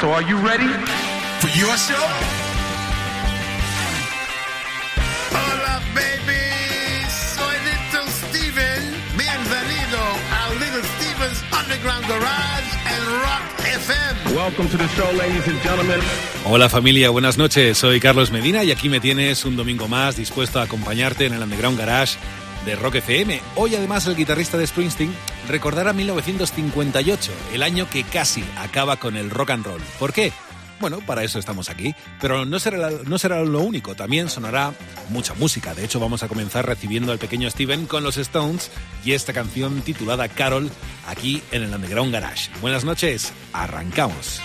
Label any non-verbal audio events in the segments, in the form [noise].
So are you ready? For your show? Hola, baby. Soy Little Steven. Bienvenido a Little Steven's Underground Garage and Rock FM. Welcome to the show, ladies and gentlemen. Hola familia, buenas noches. Soy Carlos Medina y aquí me tienes un domingo más dispuesto a acompañarte en el Underground Garage de Rock FM. Hoy además el guitarrista de Springsteen recordará 1958, el año que casi acaba con el rock and roll. ¿Por qué? Bueno, para eso estamos aquí. Pero no será, no será lo único, también sonará mucha música. De hecho, vamos a comenzar recibiendo al pequeño Steven con los Stones y esta canción titulada Carol aquí en el Underground Garage. Buenas noches, arrancamos.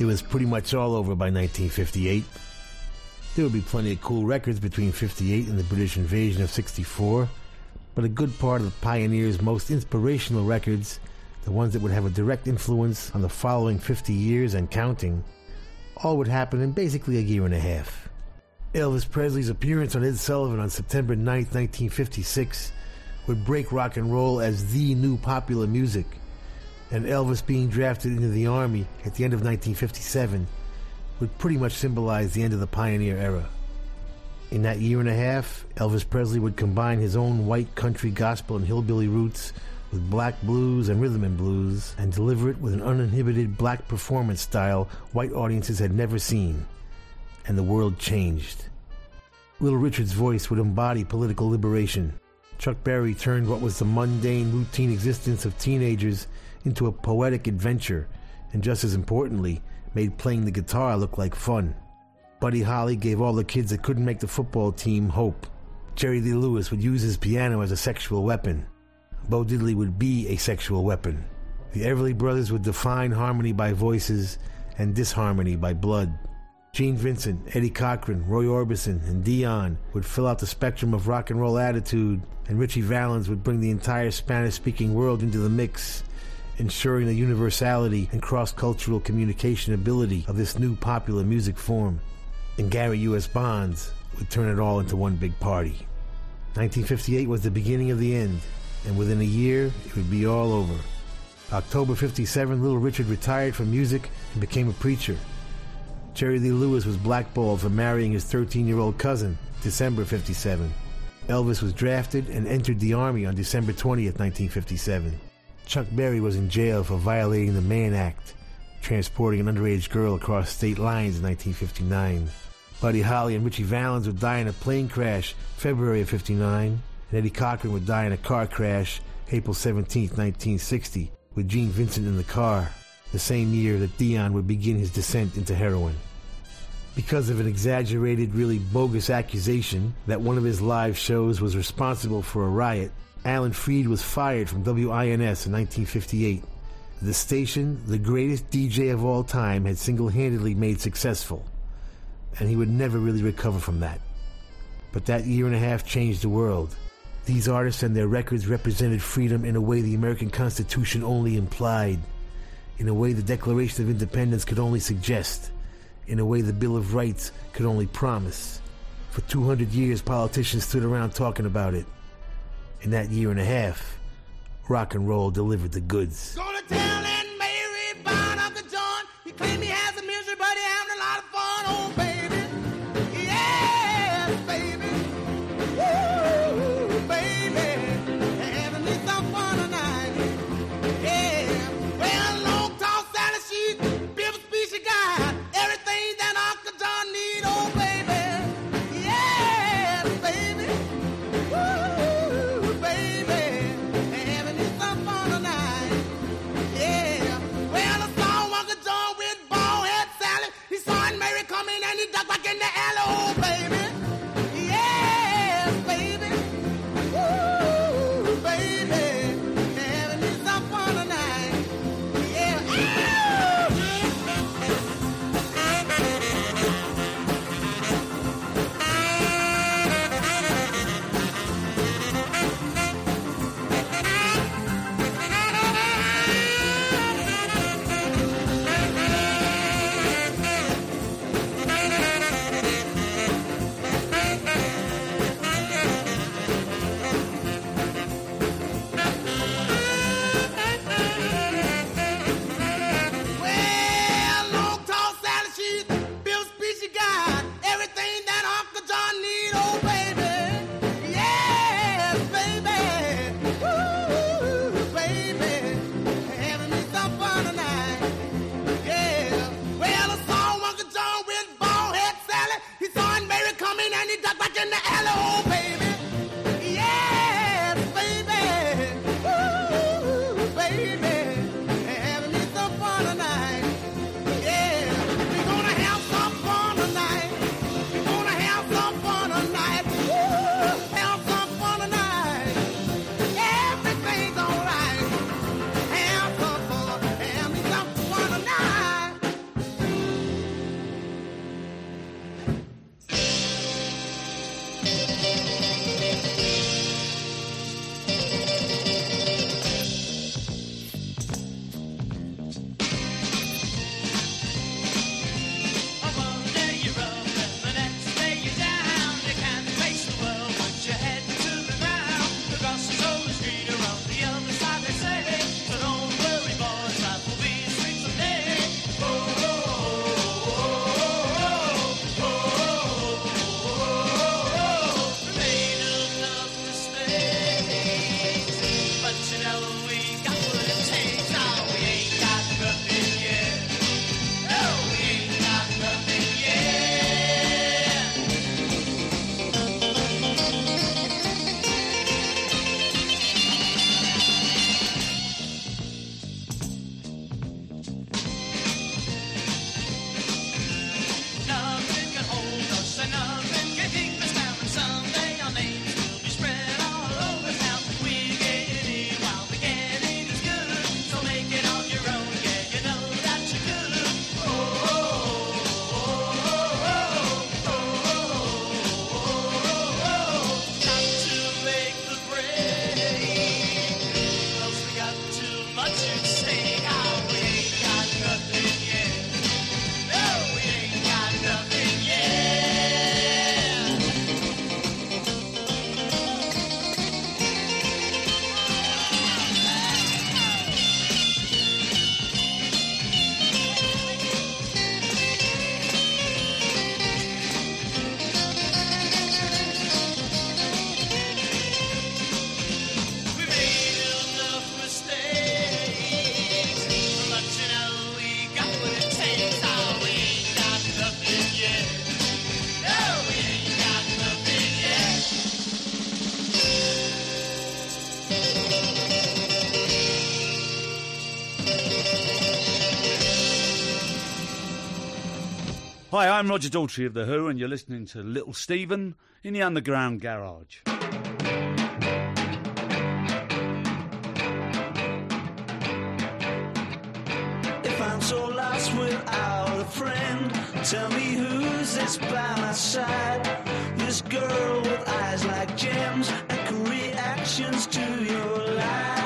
It was pretty much all over by 1958. There would be plenty of cool records between 58 and the British invasion of 64, but a good part of the pioneers' most inspirational records, the ones that would have a direct influence on the following 50 years and counting, all would happen in basically a year and a half. Elvis Presley's appearance on Ed Sullivan on September 9, 1956, would break rock and roll as the new popular music, and Elvis being drafted into the Army at the end of 1957 would pretty much symbolize the end of the pioneer era. In that year and a half, Elvis Presley would combine his own white country gospel and hillbilly roots with black blues and rhythm and blues and deliver it with an uninhibited black performance style white audiences had never seen. And the world changed. Little Richard's voice would embody political liberation. Chuck Berry turned what was the mundane, routine existence of teenagers into a poetic adventure, and just as importantly, made playing the guitar look like fun. Buddy Holly gave all the kids that couldn't make the football team hope. Jerry Lee Lewis would use his piano as a sexual weapon. Bo Diddley would be a sexual weapon. The Everly Brothers would define harmony by voices and disharmony by blood. Gene Vincent, Eddie Cochran, Roy Orbison, and Dion would fill out the spectrum of rock and roll attitude, and Ritchie Valens would bring the entire Spanish speaking world into the mix, ensuring the universality and cross cultural communication ability of this new popular music form. and Gary U.S. Bonds would turn it all into one big party. 1958 was the beginning of the end, and within a year, it would be all over. October 57, Little Richard retired from music and became a preacher. Jerry Lee Lewis was blackballed for marrying his 13 year old cousin, December 57. Elvis was drafted and entered the Army on December 20, 1957. Chuck Berry was in jail for violating the Mann Act, transporting an underage girl across state lines in 1959. Buddy Holly and Ritchie Valens would die in a plane crash February of 59, and Eddie Cochran would die in a car crash April 17, 1960, with Gene Vincent in the car, the same year that Dion would begin his descent into heroin. Because of an exaggerated, really bogus accusation that one of his live shows was responsible for a riot, Alan Freed was fired from WINS in 1958. The station, the greatest DJ of all time, had single handedly made successful, and he would never really recover from that. But that year and a half changed the world. These artists and their records represented freedom in a way the American Constitution only implied, in a way the Declaration of Independence could only suggest, in a way the Bill of Rights could only promise. For 200 years, politicians stood around talking about it. In that year and a half, rock and roll delivered the goods. Gonna tell Aunt Mary about Uncle John. He he has a misery, but he having a lot of fun. Baby. Coming Hi, I'm Roger Daltrey of The Who, and you're listening to Little Steven in the Underground Garage. If I'm so lost without a friend, tell me who's this by my side? This girl with eyes like gems and reactions to your lies.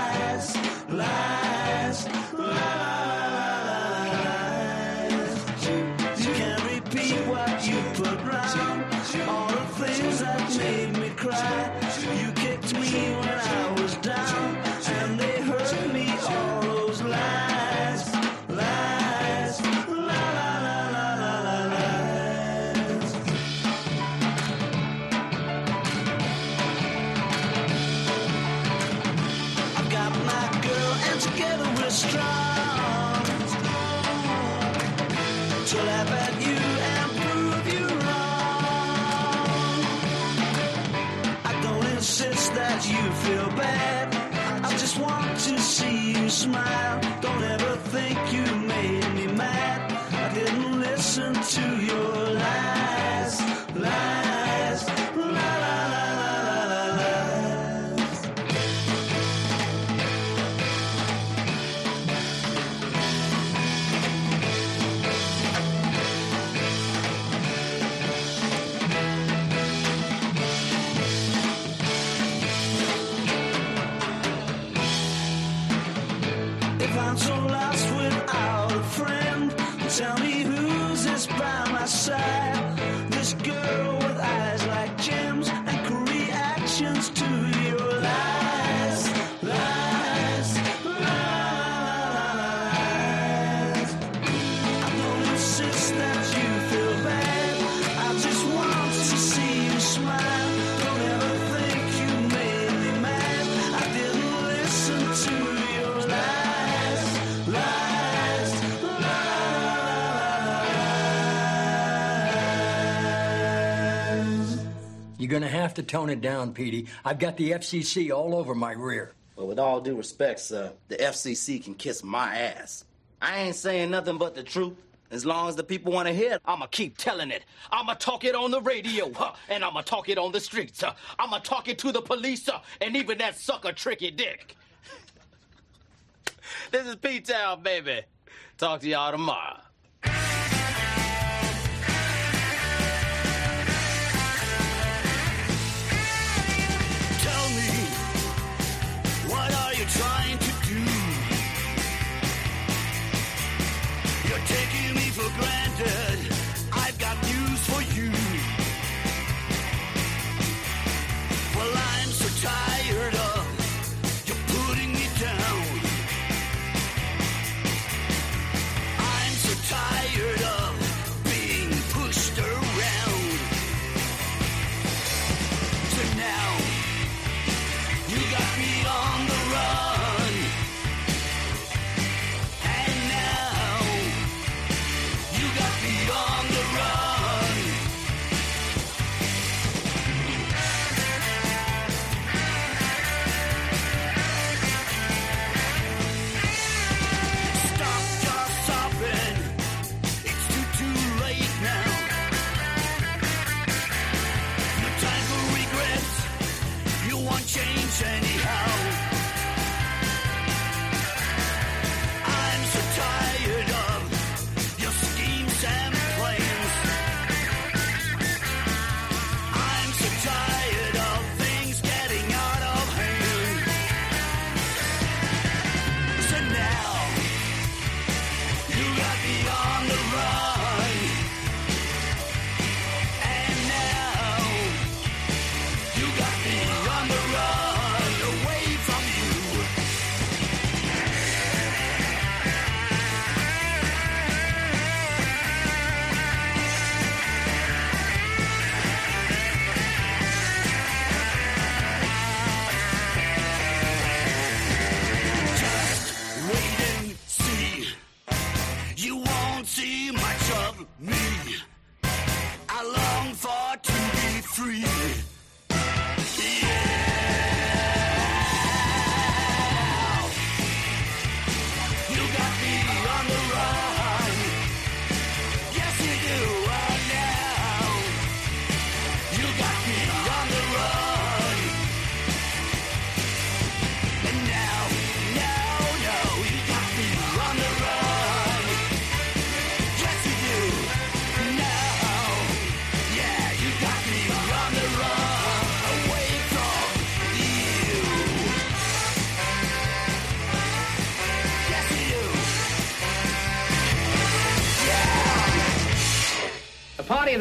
going to have to tone it down, Petey. I've got the FCC all over my rear. Well, with all due respect, sir, the FCC can kiss my ass. I ain't saying nothing but the truth. As long as the people want to hear it, I'ma keep telling it. I'ma talk it on the radio, huh? and I'ma talk it on the streets. Huh? I'ma talk it to the police, huh? and even that sucker Tricky Dick. [laughs] this is P-Town, baby. Talk to y'all tomorrow. try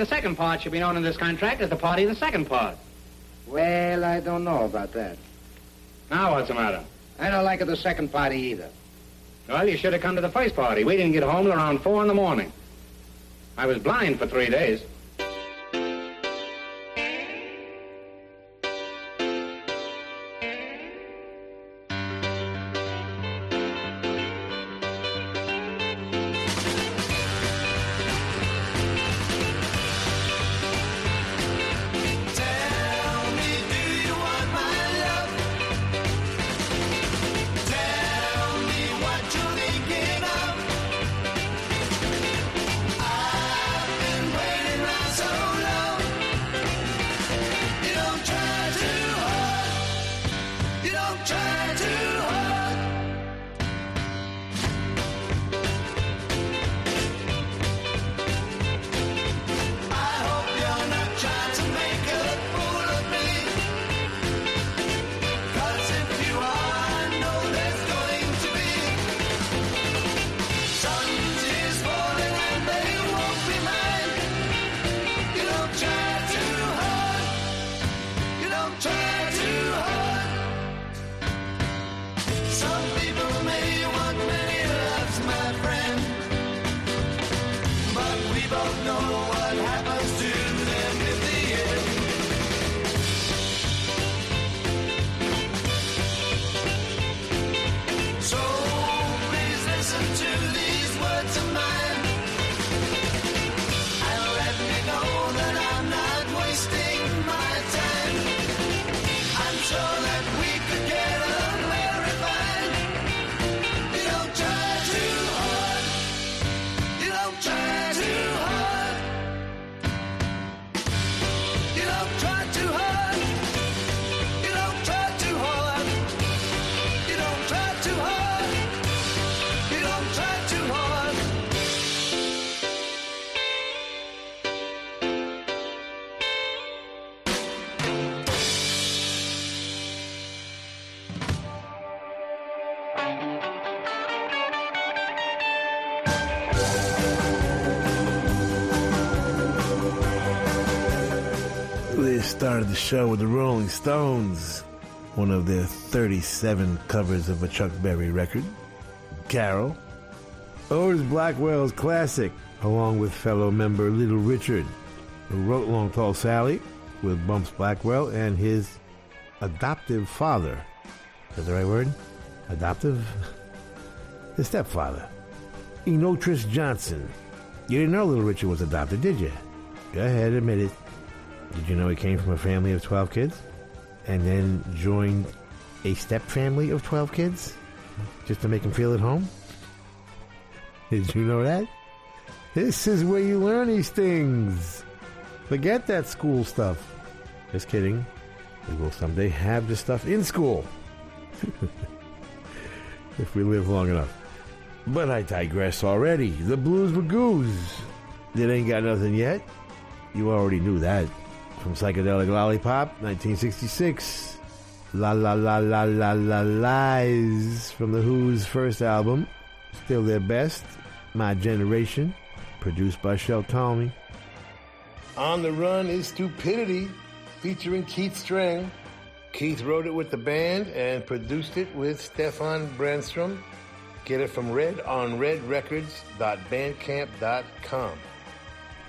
the second part should be known in this contract as the party of the second part. Well, I don't know about that. Now what's the matter? I don't like it the second party either. Well, you should have come to the first party. We didn't get home till around four in the morning. I was blind for three days. One of their 37 covers of a Chuck Berry record. Carol. Oh, Otis Blackwell's classic, along with fellow member Little Richard, who wrote Long Tall Sally with Bumps Blackwell and his adoptive father. Is that the right word? Adoptive? [laughs] His stepfather. Enotris Johnson. You didn't know Little Richard was adopted, did you? Go ahead, admit it. Did you know he came from a family of 12 kids? And then joined a step family of 12 kids? Just to make him feel at home? [laughs] Did you know that? This is where you learn these things. Forget that school stuff. Just kidding. We will someday have this stuff in school. [laughs] if we live long enough. But I digress already. The Blues Magoos. It ain't got nothing yet. You already knew that. From Psychedelic Lollipop, 1966. La La La La La La Lies from The Who's first album. Still their best. My Generation. Produced by Shel Talmy. On the Run is Stupidity, featuring Keith Streng. Keith wrote it with the band and produced it with Stefan Brandstrom. Get it from Red on redrecords.bandcamp.com.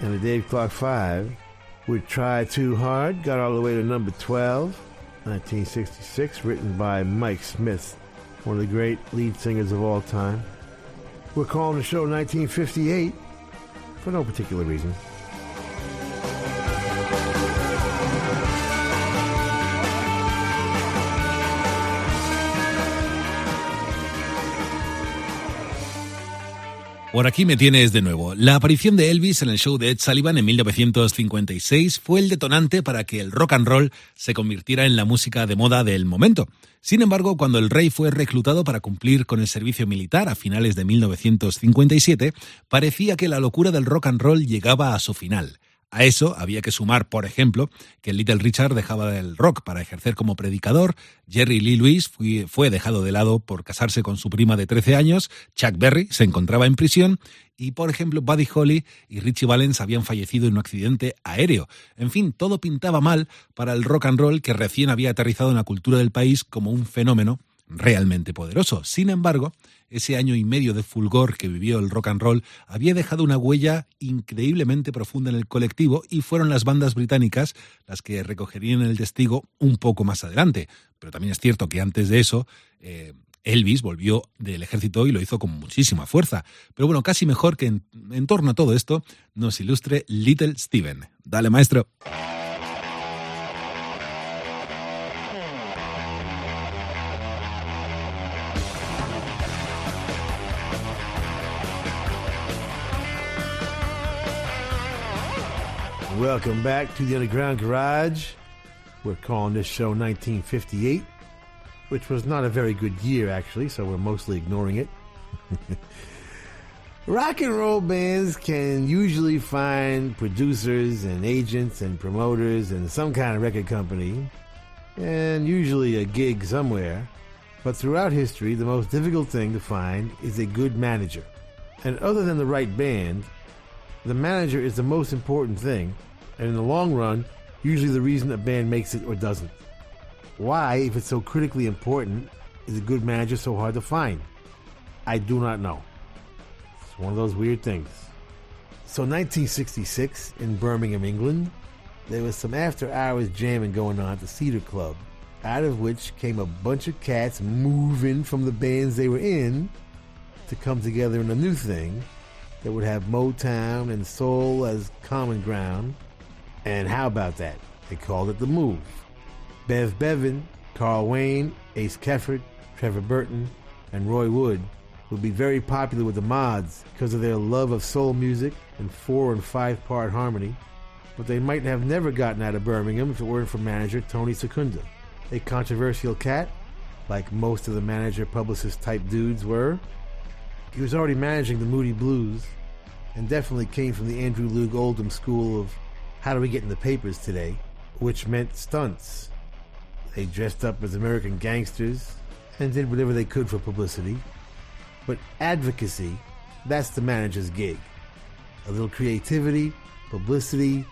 And the Dave Clark 5 with Try Too Hard got all the way to number 12, 1966, written by Mike Smith, one of the great lead singers of all time. We're calling the show 1958 for no particular reason. Por aquí me tienes de nuevo. La aparición de Elvis en el show de Ed Sullivan en 1956 fue el detonante para que el rock and roll se convirtiera en la música de moda del momento. Sin embargo, cuando el rey fue reclutado para cumplir con el servicio militar a finales de 1957, parecía que la locura del rock and roll llegaba a su final. A eso había que sumar, por ejemplo, que Little Richard dejaba el rock para ejercer como predicador, Jerry Lee Lewis fue, dejado de lado por casarse con su prima de 13 años, Chuck Berry se encontraba en prisión. Y, por ejemplo, Buddy Holly y Richie Valens habían fallecido en un accidente aéreo. En fin, todo pintaba mal para el rock and roll que recién había aterrizado en la cultura del país como un fenómeno realmente poderoso. Sin embargo, ese año y medio de fulgor que vivió el rock and roll había dejado una huella increíblemente profunda en el colectivo y fueron las bandas británicas las que recogerían el testigo un poco más adelante. Pero también es cierto que antes de eso, eh, Elvis volvió del ejército y lo hizo con muchísima fuerza. Pero bueno, casi mejor que en, en torno a todo esto nos ilustre Little Steven. Dale, maestro. Welcome back to the Underground Garage. We're calling this show 1958, which was not a very good year, actually, so we're mostly ignoring it. [laughs] Rock and roll bands can usually find producers and agents and promoters and some kind of record company, and usually a gig somewhere. But throughout history, the most difficult thing to find is a good manager. And other than the right band, the manager is the most important thing, and in the long run, usually the reason a band makes it or doesn't. Why, if it's so critically important, is a good manager so hard to find? I do not know. It's one of those weird things. So, 1966 in Birmingham, England, there was some after hours jamming going on at the Cedar Club, out of which came a bunch of cats moving from the bands they were in to come together in a new thing that would have Motown and soul as common ground. And how about that? They called it The Move. Bev Bevan, Carl Wayne, Ace Kefford, Trevor Burton, and Roy Wood would be very popular with the mods because of their love of soul music and four and five part harmony. But they might have never gotten out of Birmingham if it weren't for manager Tony Secunda, a controversial cat, like most of the manager publicist type dudes were. He was already managing the Moody Blues and definitely came from the Andrew Loog Oldham school of how do we get in the papers today, which meant stunts. They dressed up as American gangsters and did whatever they could for publicity. But advocacy, that's the manager's gig. A little creativity, publicity,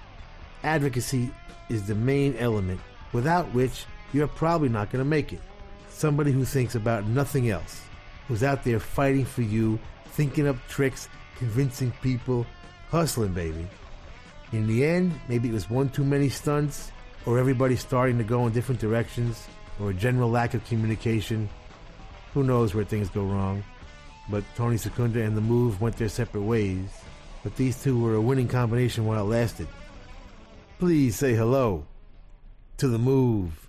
advocacy is the main element without which you're probably not going to make it. Somebody who thinks about nothing else, who's out there fighting for you, thinking up tricks, convincing people, hustling, baby. In the end, maybe it was one too many stunts, or everybody starting to go in different directions, or a general lack of communication. Who knows where things go wrong? But Tony Secunda and the Move went their separate ways. But these two were a winning combination while it lasted. Please say hello to the Move.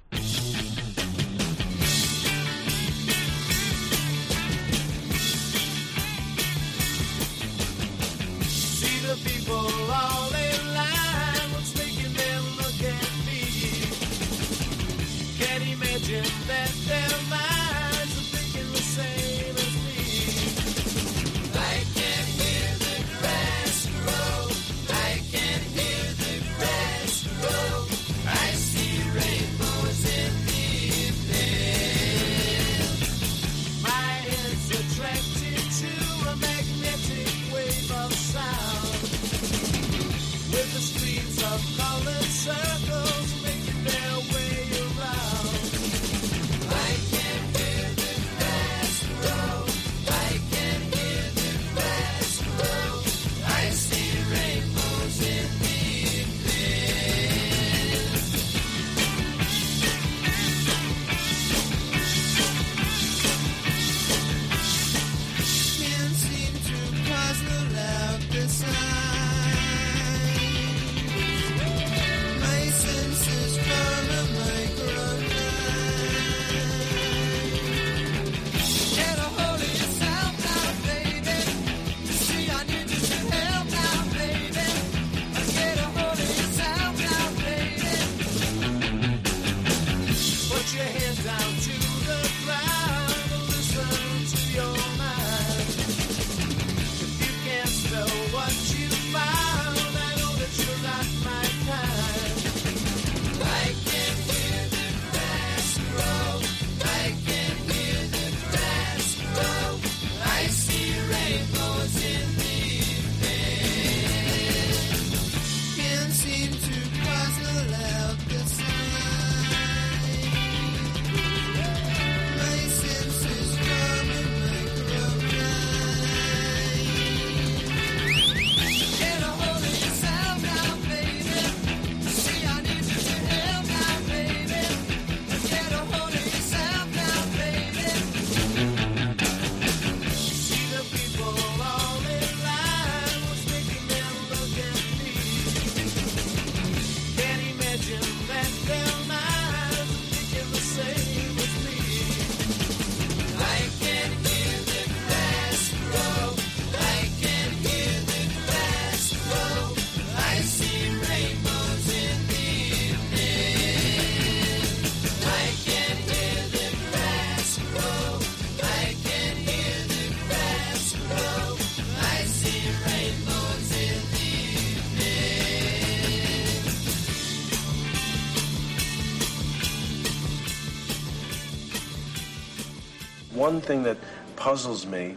One thing that puzzles me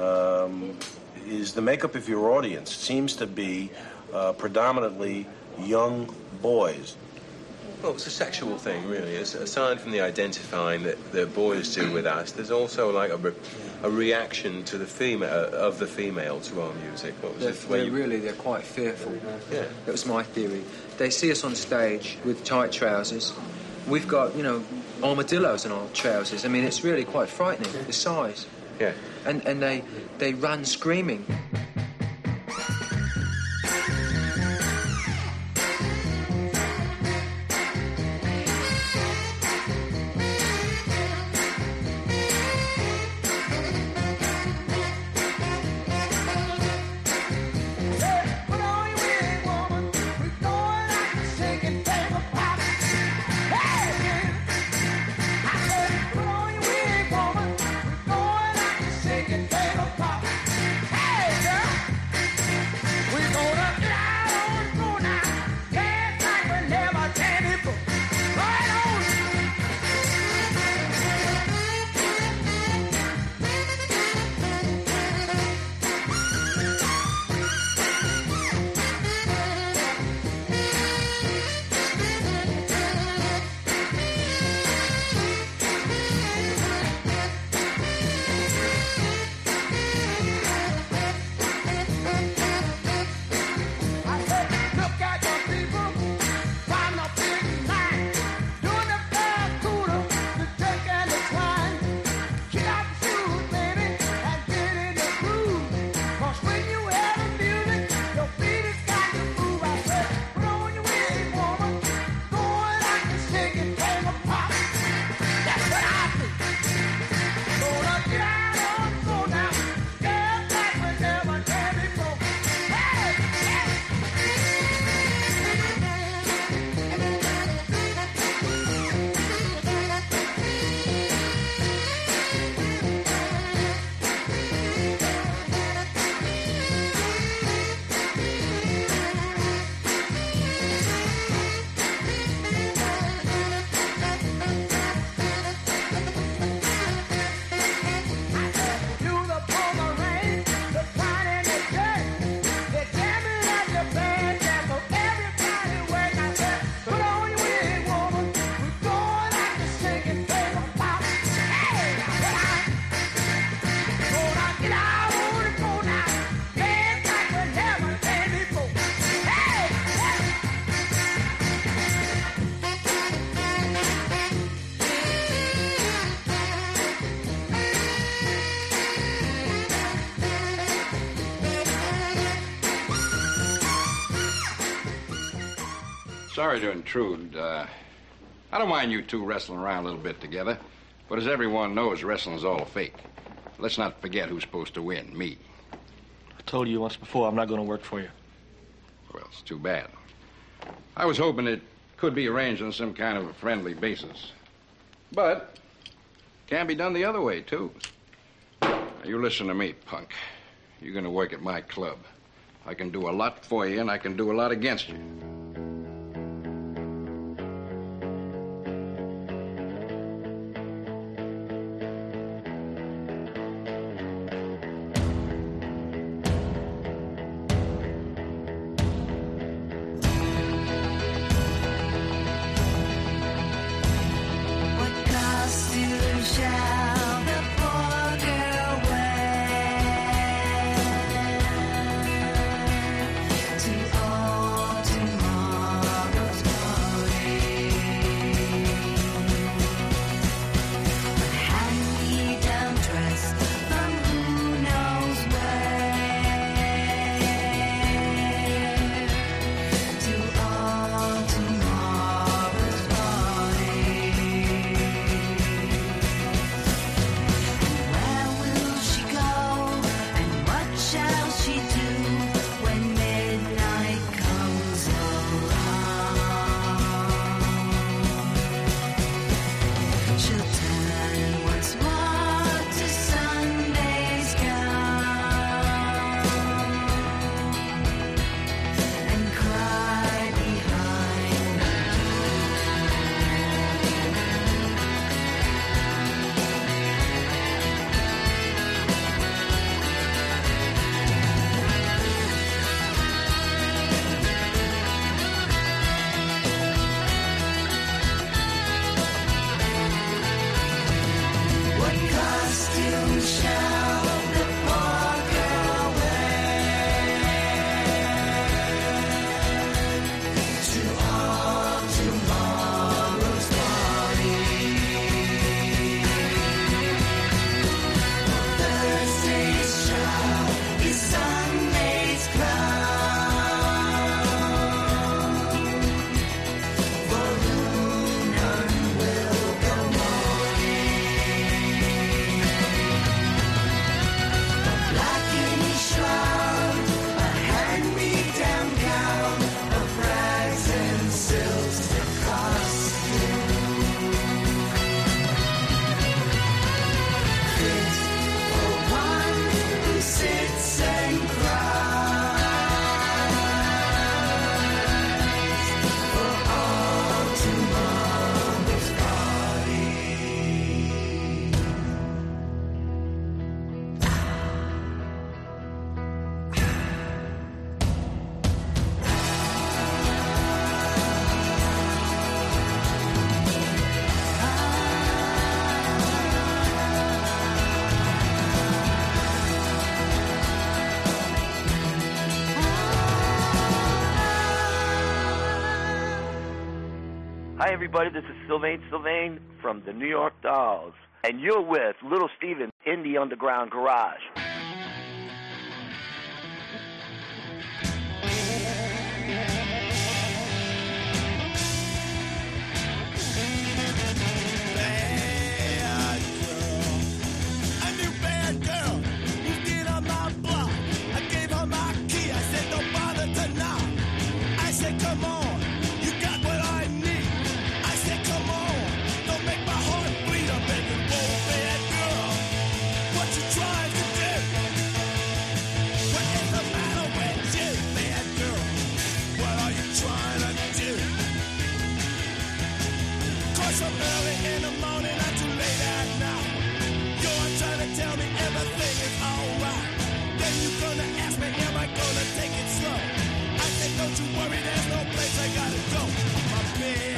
um, is the makeup of your audience It seems to be uh, predominantly young boys. Well, it's a sexual thing, really. It's, aside from the identifying that the boys do with us, there's also like a, re- a reaction to the female of the female to our music. What was They're, it? They're you- really, they're quite fearful. Yeah. That was my theory. They see us on stage with tight trousers. We've got, you know, armadillos in our trousers. I mean, it's really quite frightening, the size. Yeah. And, and they, they run screaming. Intrude. Uh, I don't mind you two wrestling around a little bit together, but as everyone knows, wrestling's all fake. Let's not forget who's supposed to win, me. I told you once before I'm not going to work for you. Well, it's too bad. I was hoping it could be arranged on some kind of a friendly basis. But can be done the other way, too. Now, you listen to me, punk. You're going to work at my club. I can do a lot for you, and I can do a lot against you. Hi, everybody. This is Sylvain Sylvain from the New York Dolls, and you're with Little Steven in the Underground Garage. Don't you worry, there's no place I gotta go. My bed.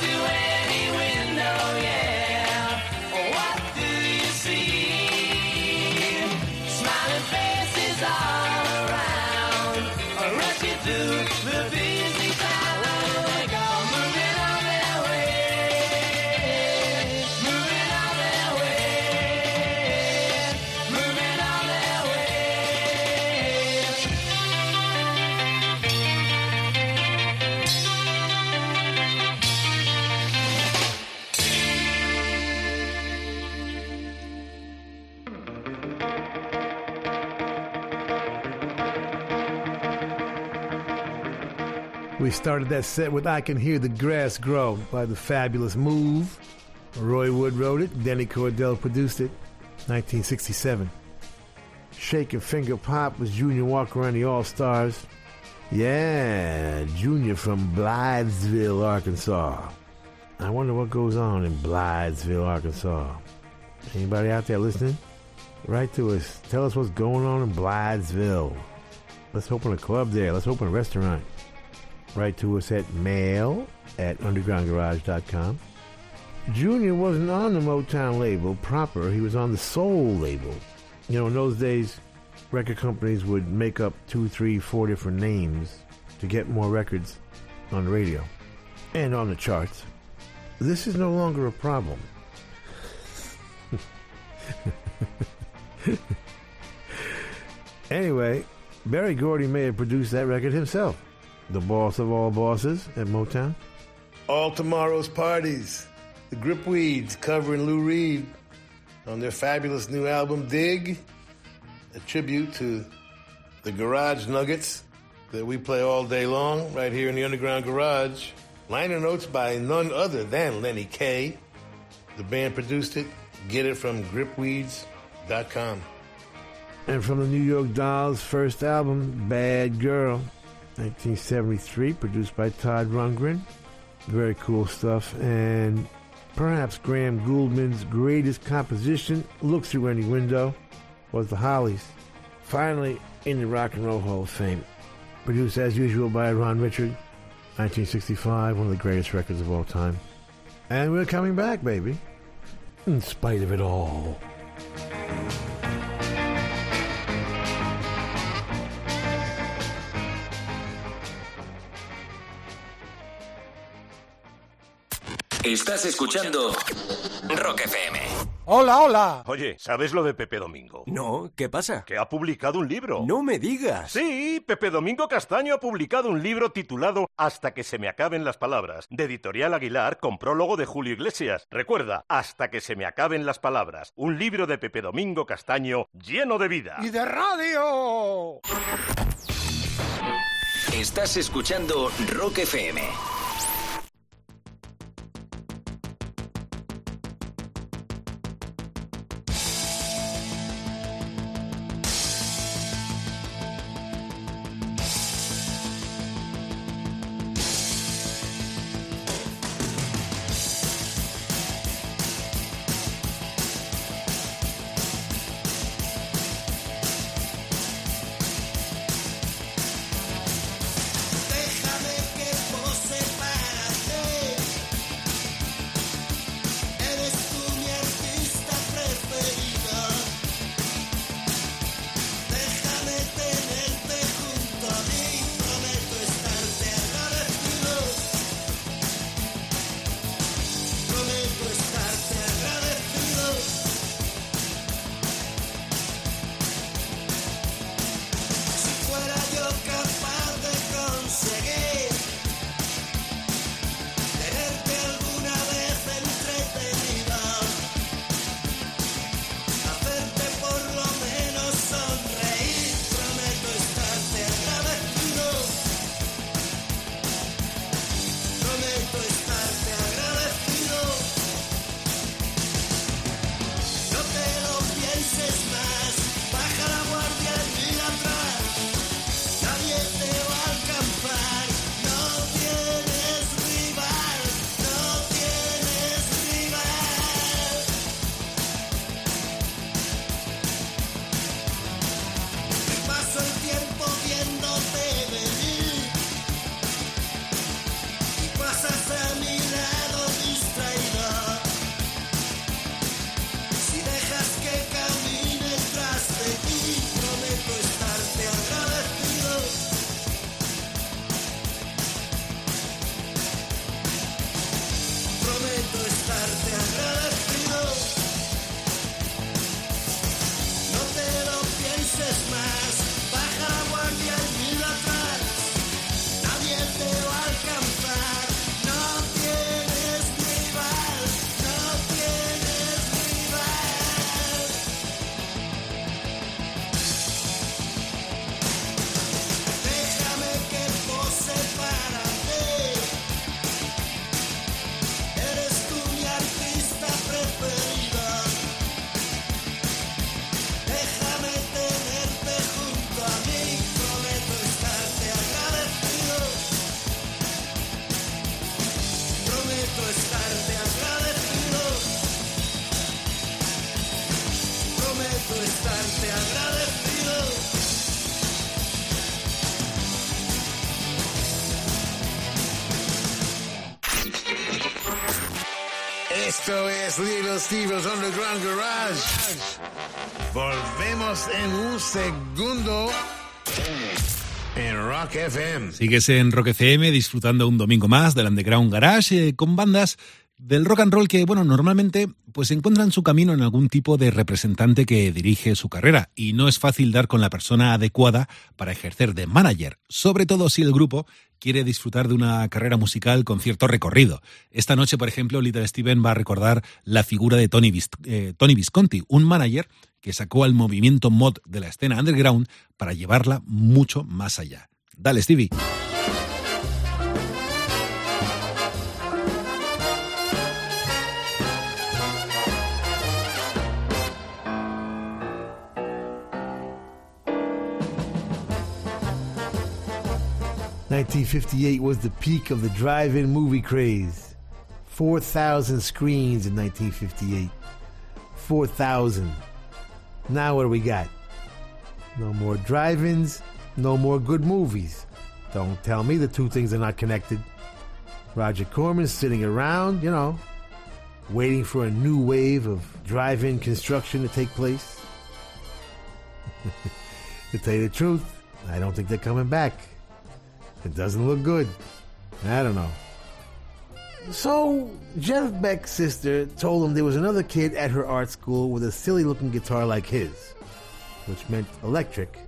do it. Started that set with I Can Hear the Grass Grow by the fabulous Move. Roy Wood wrote it, Denny Cordell produced it, 1967. Shake Your Finger Pop was Junior Walker and the All Stars. Yeah, Junior from Blythesville, Arkansas. I wonder what goes on in Blythesville, Arkansas. Anybody out there listening? Write to us. Tell us what's going on in Blythesville. Let's open a club there. Let's open a restaurant. Write to us at mail at undergroundgarage.com. Junior wasn't on the Motown label proper. He was on the Soul label. You know, in those days, record companies would make up two, three, four different names to get more records on the radio and on the charts. This is no longer a problem. [laughs] anyway, Berry Gordy may have produced that record himself. The boss of all bosses at Motown. All tomorrow's parties. The Gripweeds covering Lou Reed on their fabulous new album Dig, a tribute to the Garage Nuggets that we play all day long right here in the Underground Garage. Liner notes by none other than Lenny Kaye. The band produced it. Get it from gripweeds.com. And from the New York Dolls' first album, Bad Girl, 1973, produced by Todd Rundgren. Very cool stuff. And perhaps Graham Gouldman's greatest composition, Look Through Any Window, was The Hollies. Finally, in the Rock and Roll Hall of Fame. Produced as usual by Ron Richard, 1965, one of the greatest records of all time. And we're coming back, baby. In spite of it all. Estás escuchando Rock FM. Hola, hola. Oye, ¿sabes lo de Pepe Domingo? No, ¿qué pasa? Que ha publicado un libro. No me digas. Sí, Pepe Domingo Castaño ha publicado un libro titulado Hasta que se me acaben las palabras, de Editorial Aguilar, con prólogo de Julio Iglesias. Recuerda, Hasta que se me acaben las palabras, un libro de Pepe Domingo Castaño lleno de vida. ¡Y de radio! Estás escuchando Rock FM. Es Little Steve's Underground Garage. Volvemos en un segundo en Rock FM. Sigues en Rock FM disfrutando un domingo más del Underground Garage eh, con bandas del rock and roll que, bueno, normalmente pues encuentran su camino en algún tipo de representante que dirige su carrera y no es fácil dar con la persona adecuada para ejercer de manager, sobre todo si el grupo quiere disfrutar de una carrera musical con cierto recorrido. Esta noche, por ejemplo, Little Steven va a recordar la figura de Tony, eh, Visconti, un manager que sacó al movimiento mod de la escena underground para llevarla mucho más allá. Dale, Stevie. 1958 was the peak of the drive-in movie craze. 4,000 screens in 1958. 4,000. Now what do we got? No more drive-ins, no more good movies. Don't tell me the two things are not connected. Roger Corman's sitting around, you know, waiting for a new wave of drive-in construction to take place. [laughs] to tell you the truth, I don't think they're coming back. It doesn't look good. I don't know. So, Jeff Beck's sister told him there was another kid at her art school with a silly looking guitar like his, which meant electric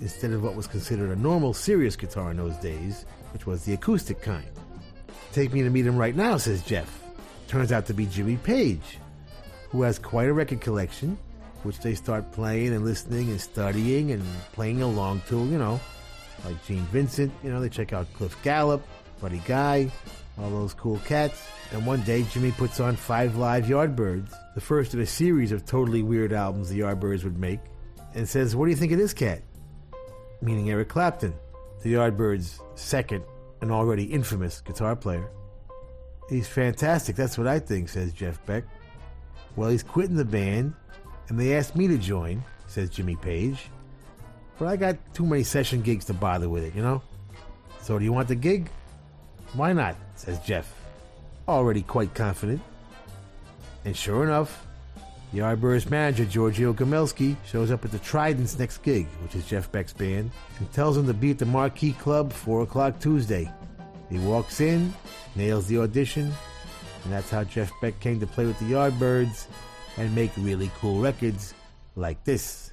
instead of what was considered a normal serious guitar in those days, which was the acoustic kind. Take me to meet him right now, says Jeff. Turns out to be Jimmy Page, who has quite a record collection, which they start playing and listening and studying and playing along to, you know, like Gene Vincent. You know, they check out Cliff Gallup, Buddy Guy, all those cool cats. And one day, Jimmy puts on Five Live Yardbirds, the first in a series of totally weird albums the Yardbirds would make, and says, What do you think of this cat? Meaning Eric Clapton, the Yardbirds' second and already infamous guitar player. He's fantastic, that's what I think, says Jeff Beck. Well, he's quitting the band, and they asked me to join, says Jimmy Page. But I got too many session gigs to bother with it, you know? So do you want the gig? Why not? says Jeff, already quite confident. And sure enough, the Yardbirds manager, Giorgio Gomelsky, shows up at the Trident's next gig, which is Jeff Beck's band, and tells him to be at the Marquee Club 4 o'clock Tuesday. He walks in, nails the audition, and that's how Jeff Beck came to play with the Yardbirds and make really cool records like this.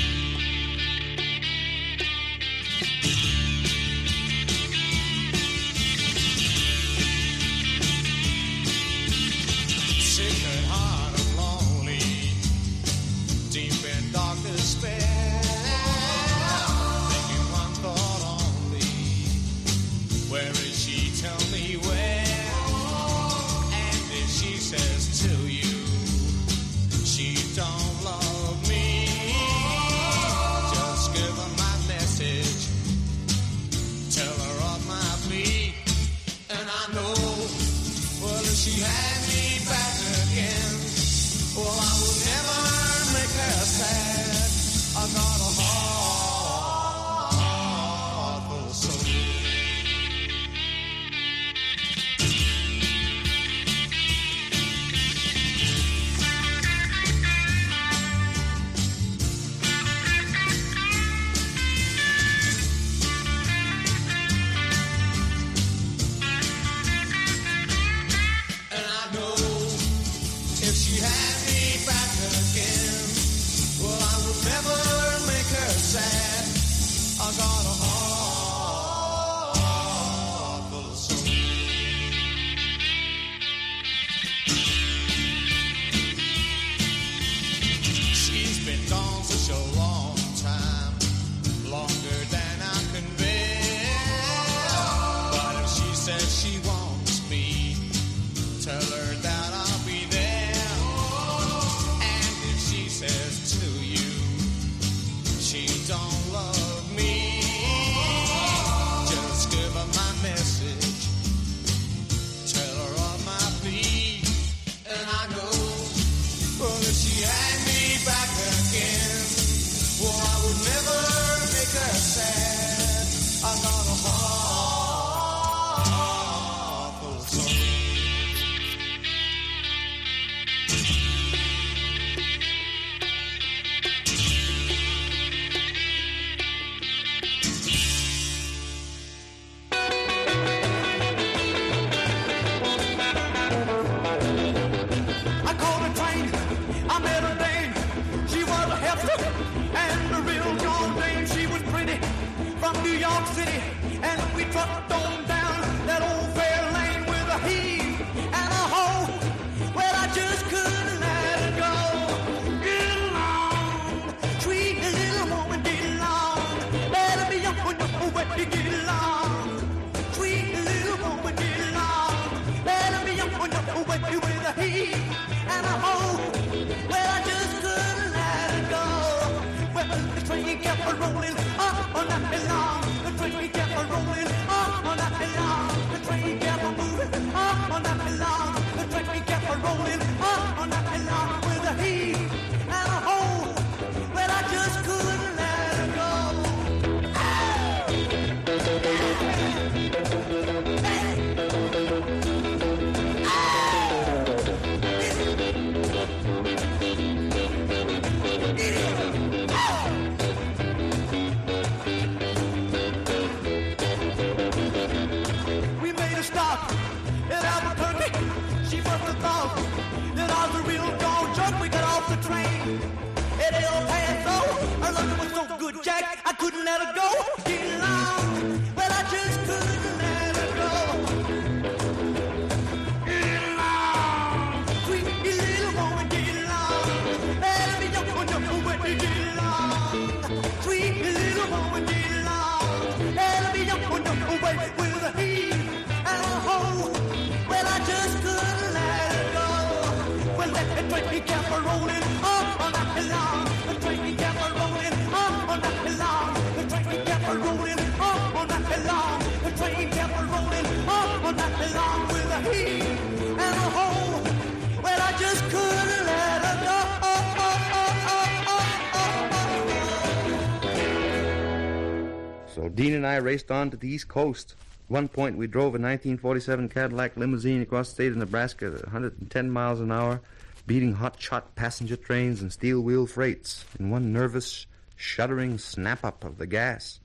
raced on to the East Coast. One point, we drove a 1947 Cadillac limousine across the state of Nebraska at 110 miles an hour, beating hot-shot passenger trains and steel-wheel freights in one nervous, shuddering snap-up of the gas.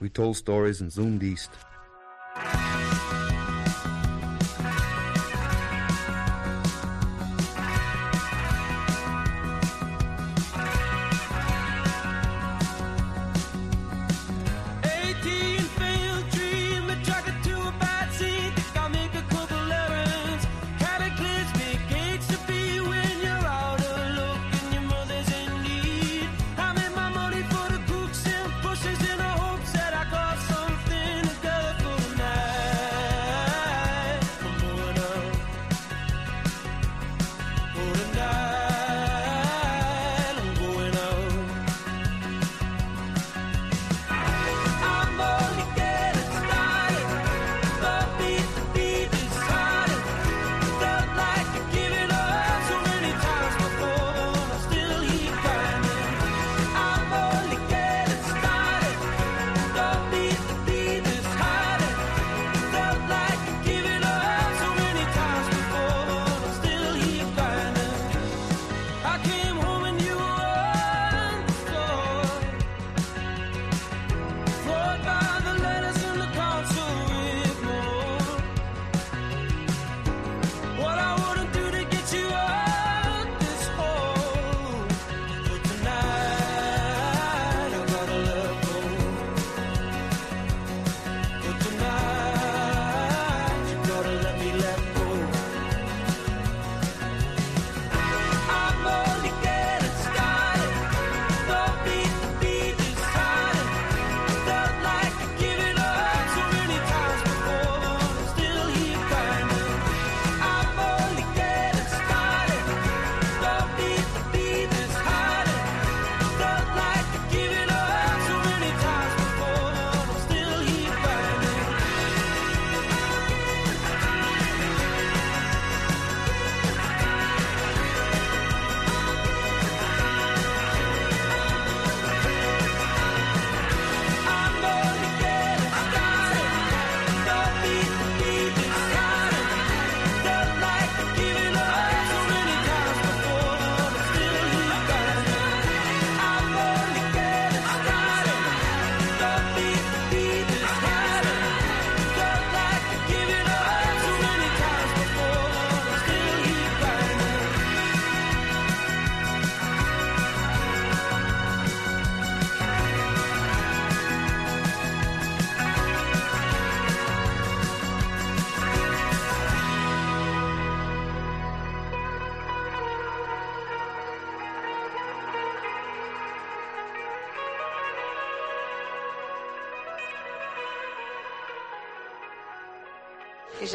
We told stories and zoomed east.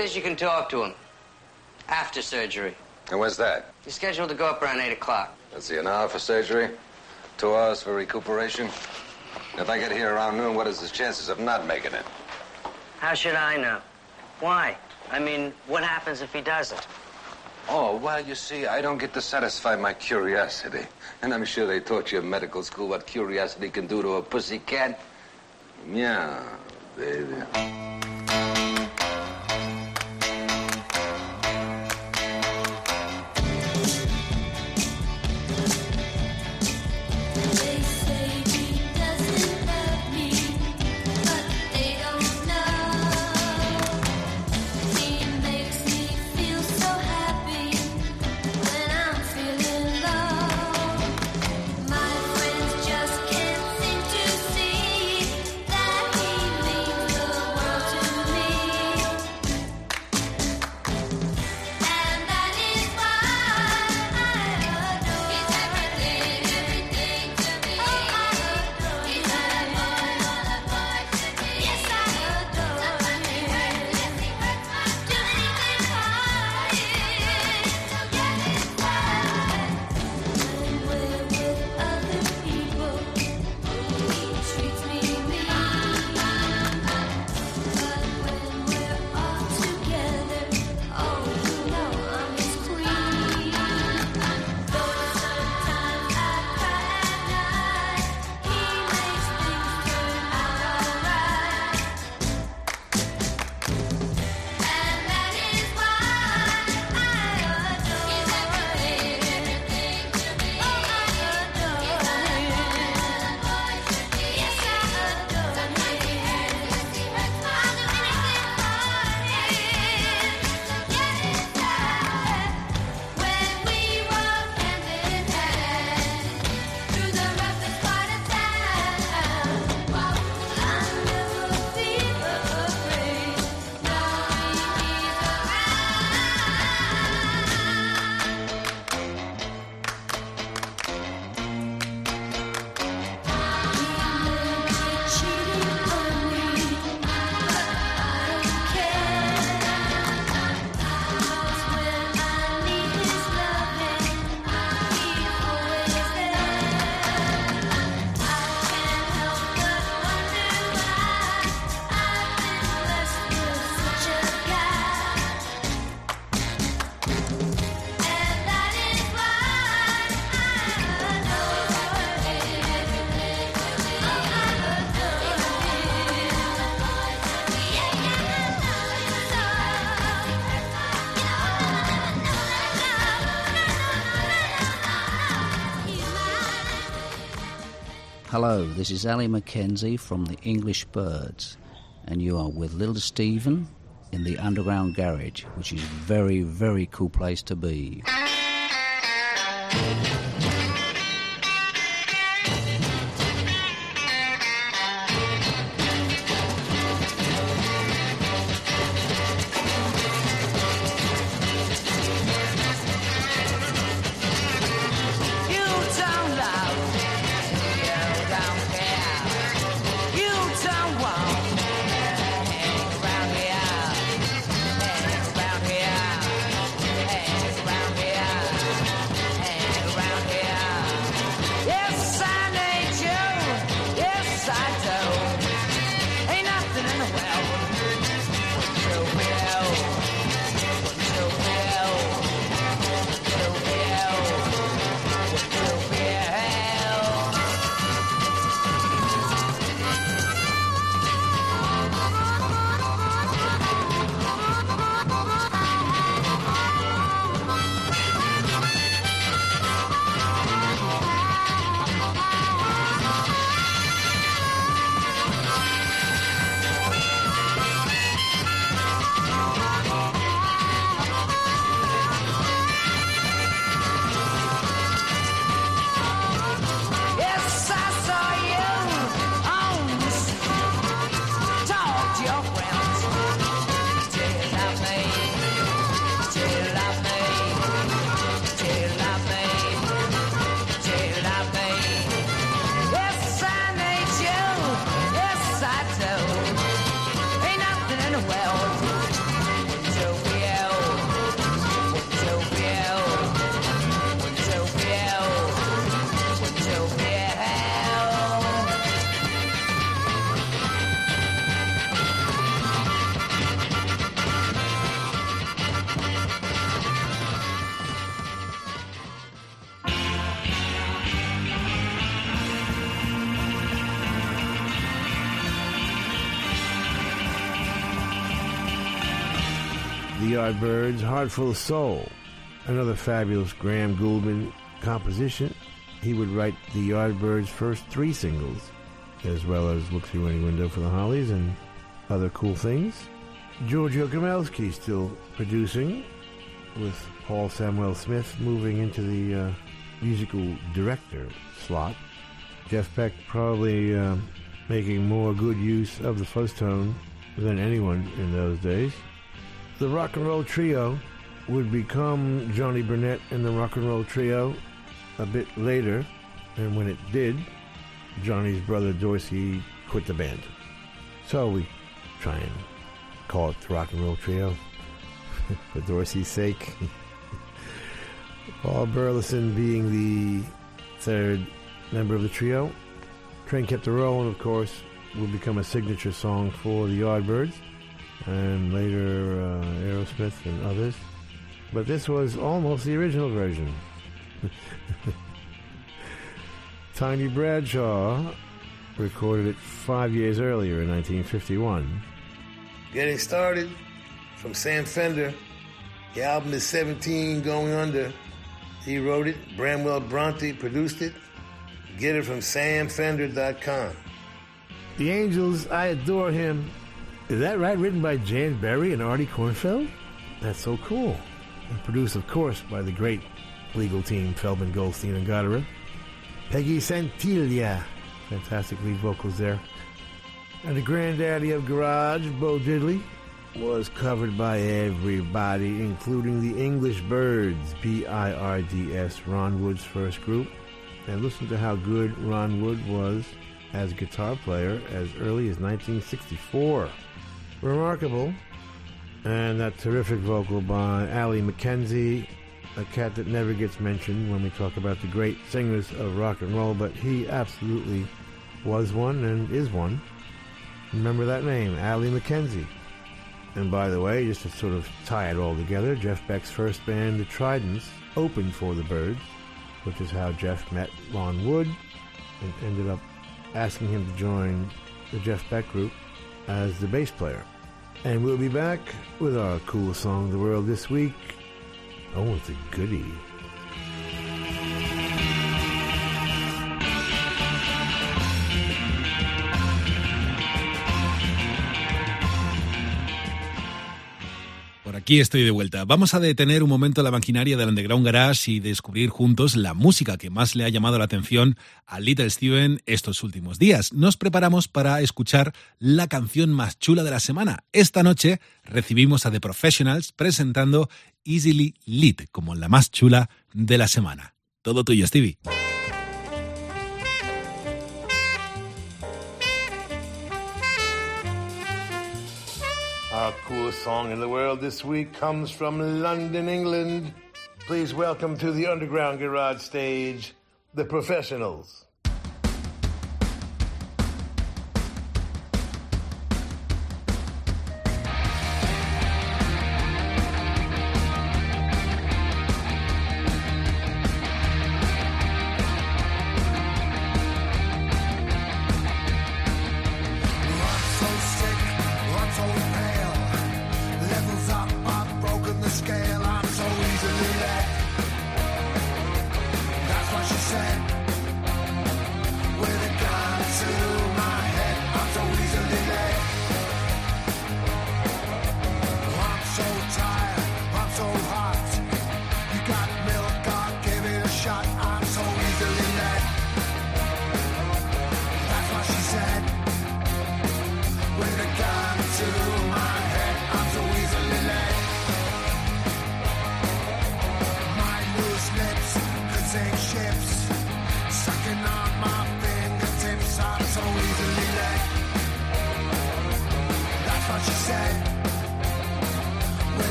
Says you can talk to him after surgery. And when's that? He's scheduled to go up around 8 o'clock. Let's see, an hour for surgery, two hours for recuperation. If I get here around noon, what is his chances of not making it? How should I know? Why? I mean, what happens if he doesn't? Oh, well, you see, I don't get to satisfy my curiosity. And I'm sure they taught you in medical school what curiosity can do to a pussy cat. Yeah, baby. Hello, this is Ali Mackenzie from the English Birds, and you are with Little Steven in the Underground Garage, which is a very, very cool place to be. Yardbirds, Heart Full of Soul, another fabulous Graham Gouldman composition. He would write the Yardbirds' first three singles, as well as Look Through Any Window for the Hollies and other cool things. Giorgio Gomelsky still producing, with Paul Samwell-Smith moving into the uh, musical director slot. Jeff Beck probably uh, making more good use of the fuzz tone than anyone in those days. The rock and roll trio would become Johnny Burnette and the rock and roll trio a bit later, and when it did, Johnny's brother Dorsey quit the band. So we try and call it the rock and roll trio [laughs] for Dorsey's sake. [laughs] Paul Burleson being the third member of the trio. Train Kept a Rolling, of course, would become a signature song for the Yardbirds, and later uh, Aerosmith and others. But this was almost the original version. [laughs] Tiny Bradshaw recorded it five years earlier in 1951. Getting started from Sam Fender. The album is 17 Going Under. He wrote it. Bramwell Bronte produced it. Get it from samfender.com. The Angels, I Adore Him. Is that right? Written by Jan Berry and Artie Kornfeld? That's so cool. And produced, of course, by the great legal team Feldman, Goldstein, and Gottehrer. Peggy Santiglia. Fantastic lead vocals there. And the granddaddy of garage, Bo Diddley, was covered by everybody, including the English Birds, B I R D S, Ron Wood's first group. And listen to how good Ron Wood was as a guitar player as early as 1964. Remarkable. And that terrific vocal by Ali McKenzie, a cat that never gets mentioned when we talk about the great singers of rock and roll, but he absolutely was one and is one. Remember that name, Ali McKenzie. And by the way, just to sort of tie it all together, Jeff Beck's first band, the Tridents, opened for the Birds, which is how Jeff met Ron Wood and ended up asking him to join the Jeff Beck group as the bass player. And we'll be back with our coolest song of the world this week. Oh, it's a goodie. Aquí estoy de vuelta. Vamos a detener un momento la maquinaria del Underground Garage y descubrir juntos la música que más le ha llamado la atención a Little Steven estos últimos días. Nos preparamos para escuchar la canción más chula de la semana. Esta noche recibimos a The Professionals presentando Easily Lit como la más chula de la semana. Todo tuyo, Stevie. Coolest song in the world this week comes from London, England. Please welcome to the Underground Garage stage, the professionals.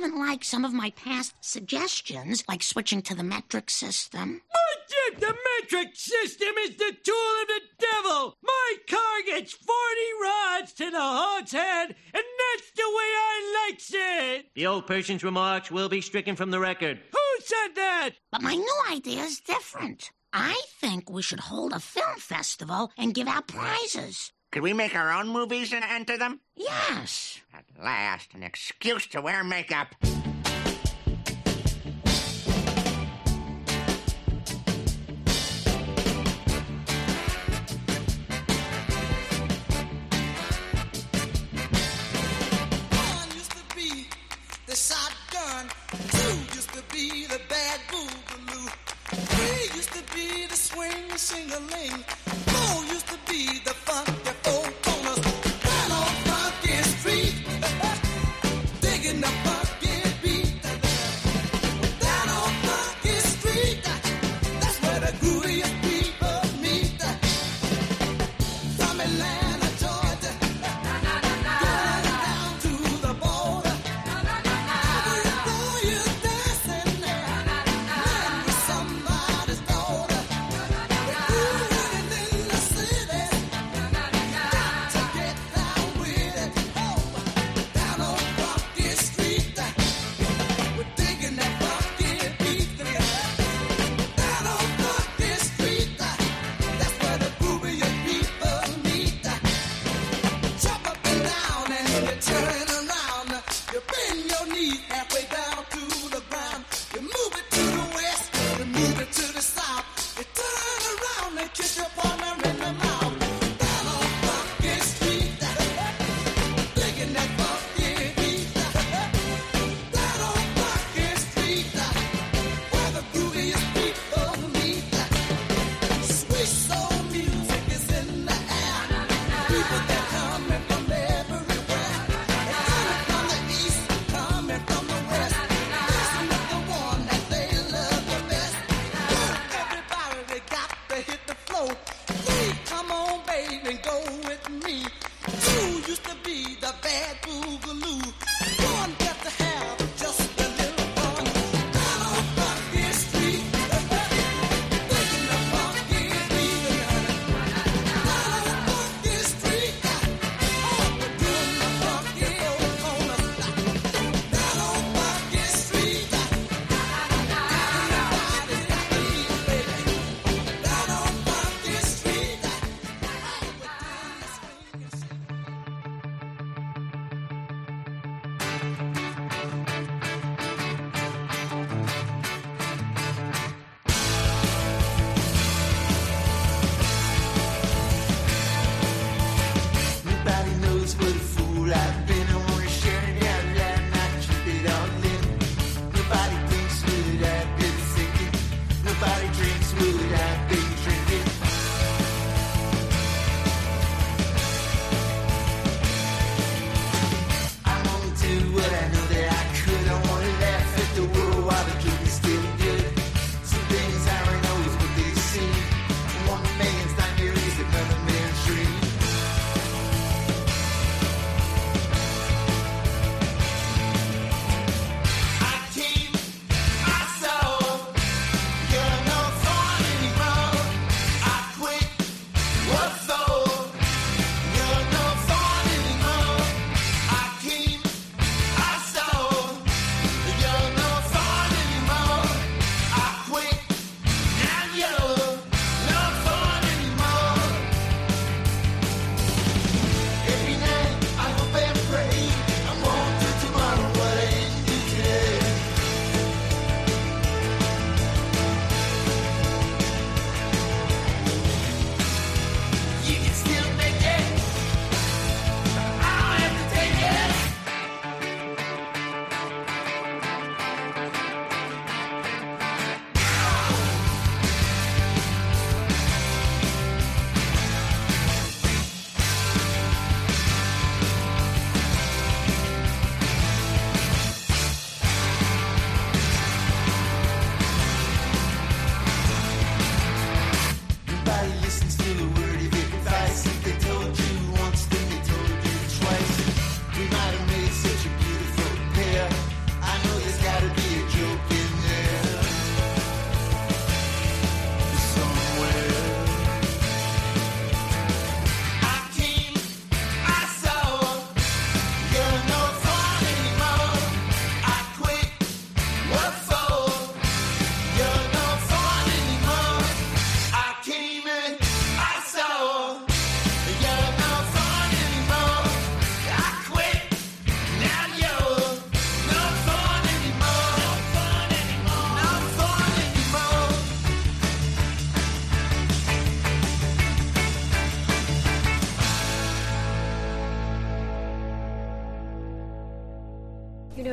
Haven't liked some of my past suggestions, like switching to the metric system. Bullshit! The metric system is the tool of the devil! My car gets 40 rods to the horse head, and that's the way I likes it! The old person's remarks will be stricken from the record. Who said that? But my new idea is different. I think we should hold a film festival and give out prizes. Could we make our own movies and enter them? Yes. At last, an excuse to wear makeup. One used to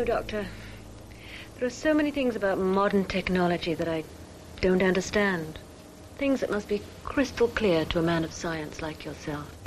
Doctor. There are so many things about modern technology that I don't understand. Things that must be crystal clear to a man of science like yourself.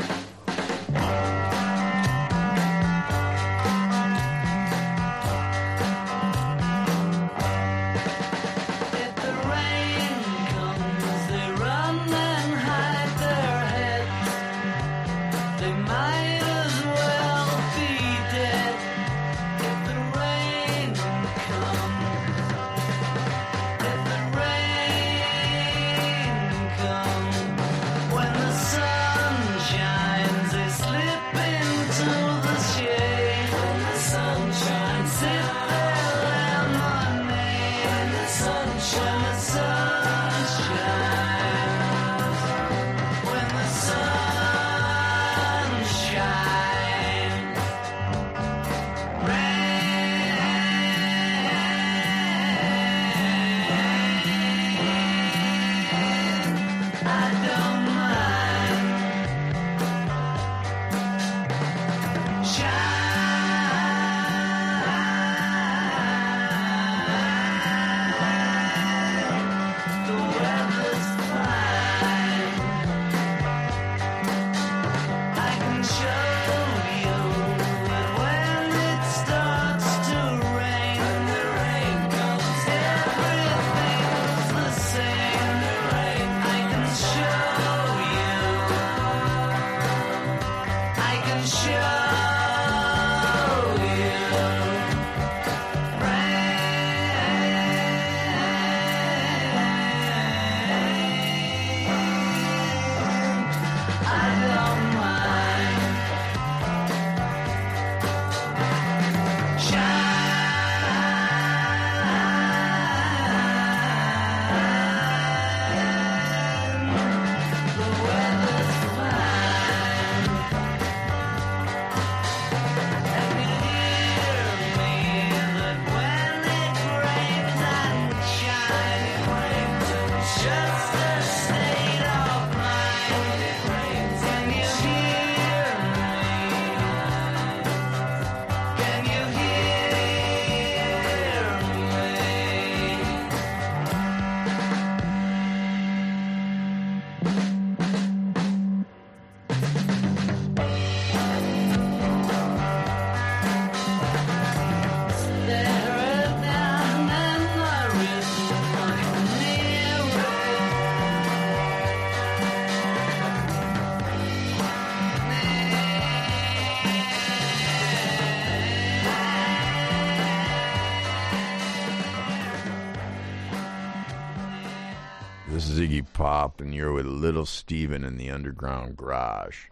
Pop, and you're with Little Steven in the Underground Garage.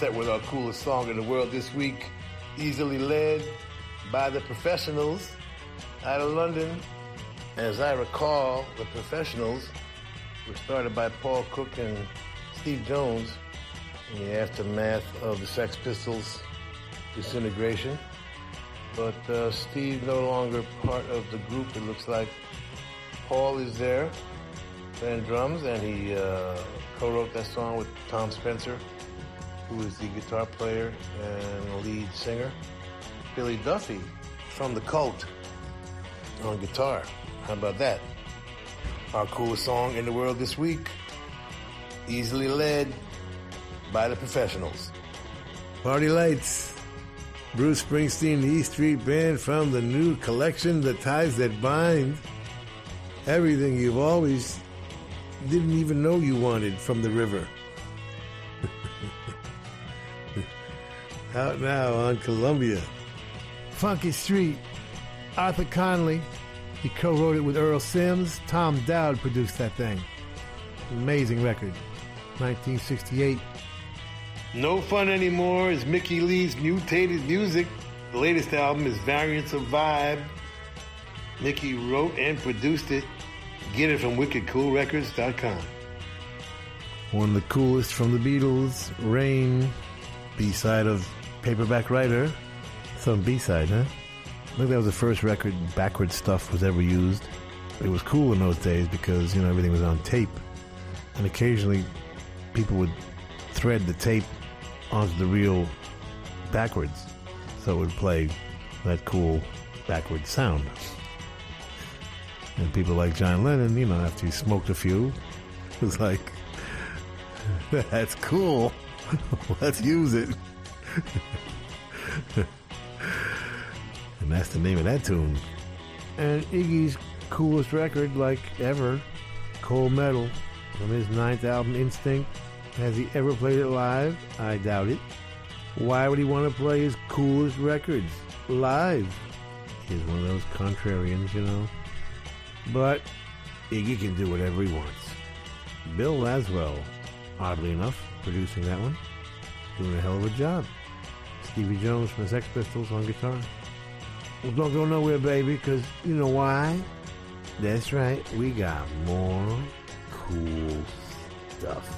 Set with our coolest song in the world this week, easily led by the professionals out of London. As I recall, the professionals were started by Paul Cook and Steve Jones in the aftermath of the Sex Pistols disintegration. But uh, Steve no longer part of the group. It looks like Paul is there playing drums, and he uh, co-wrote that song with Tom Spencer, who is the guitar player and lead singer. Billy Duffy from the Cult on guitar. How about that? Our coolest song in the world this week, easily led by the professionals. Party Lights. Bruce Springsteen, the E Street Band from the new collection, The Ties That Bind. Everything you've always didn't even know you wanted from the river. Out now on Columbia. Funky Street. Arthur Conley. He co-wrote it with Earl Sims. Tom Dowd produced that thing. Amazing record. 1968. No Fun Anymore is Mickey Leigh's Mutated Music. The latest album is Variants of Vibe. Mickey wrote and produced it. Get it from wickedcoolrecords.com. One of the coolest from the Beatles, Rain, B-side of Paperback Writer. Some B-side, huh? I think that was the first record backward stuff was ever used. It was cool in those days because, you know, everything was on tape. And occasionally people would thread the tape onto the reel backwards. So it would play that cool backward sound. And people like John Lennon, you know, after he smoked a few, [laughs] was like, [laughs] that's cool. [laughs] Let's use it. And that's the name of that tune. And Iggy's coolest record, like ever, Cold Metal, from his ninth album, Instinct. Has he ever played it live? I doubt it. Why would he want to play his coolest records live? He's one of those contrarians, you know. But Iggy can do whatever he wants. Bill Laswell, oddly enough, producing that one, doing a hell of a job. Stevie Jones from the Sex Pistols on guitar. Well, don't go nowhere, baby, because you know why? That's right, we got more cool stuff.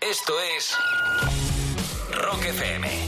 Esto es Rock FM.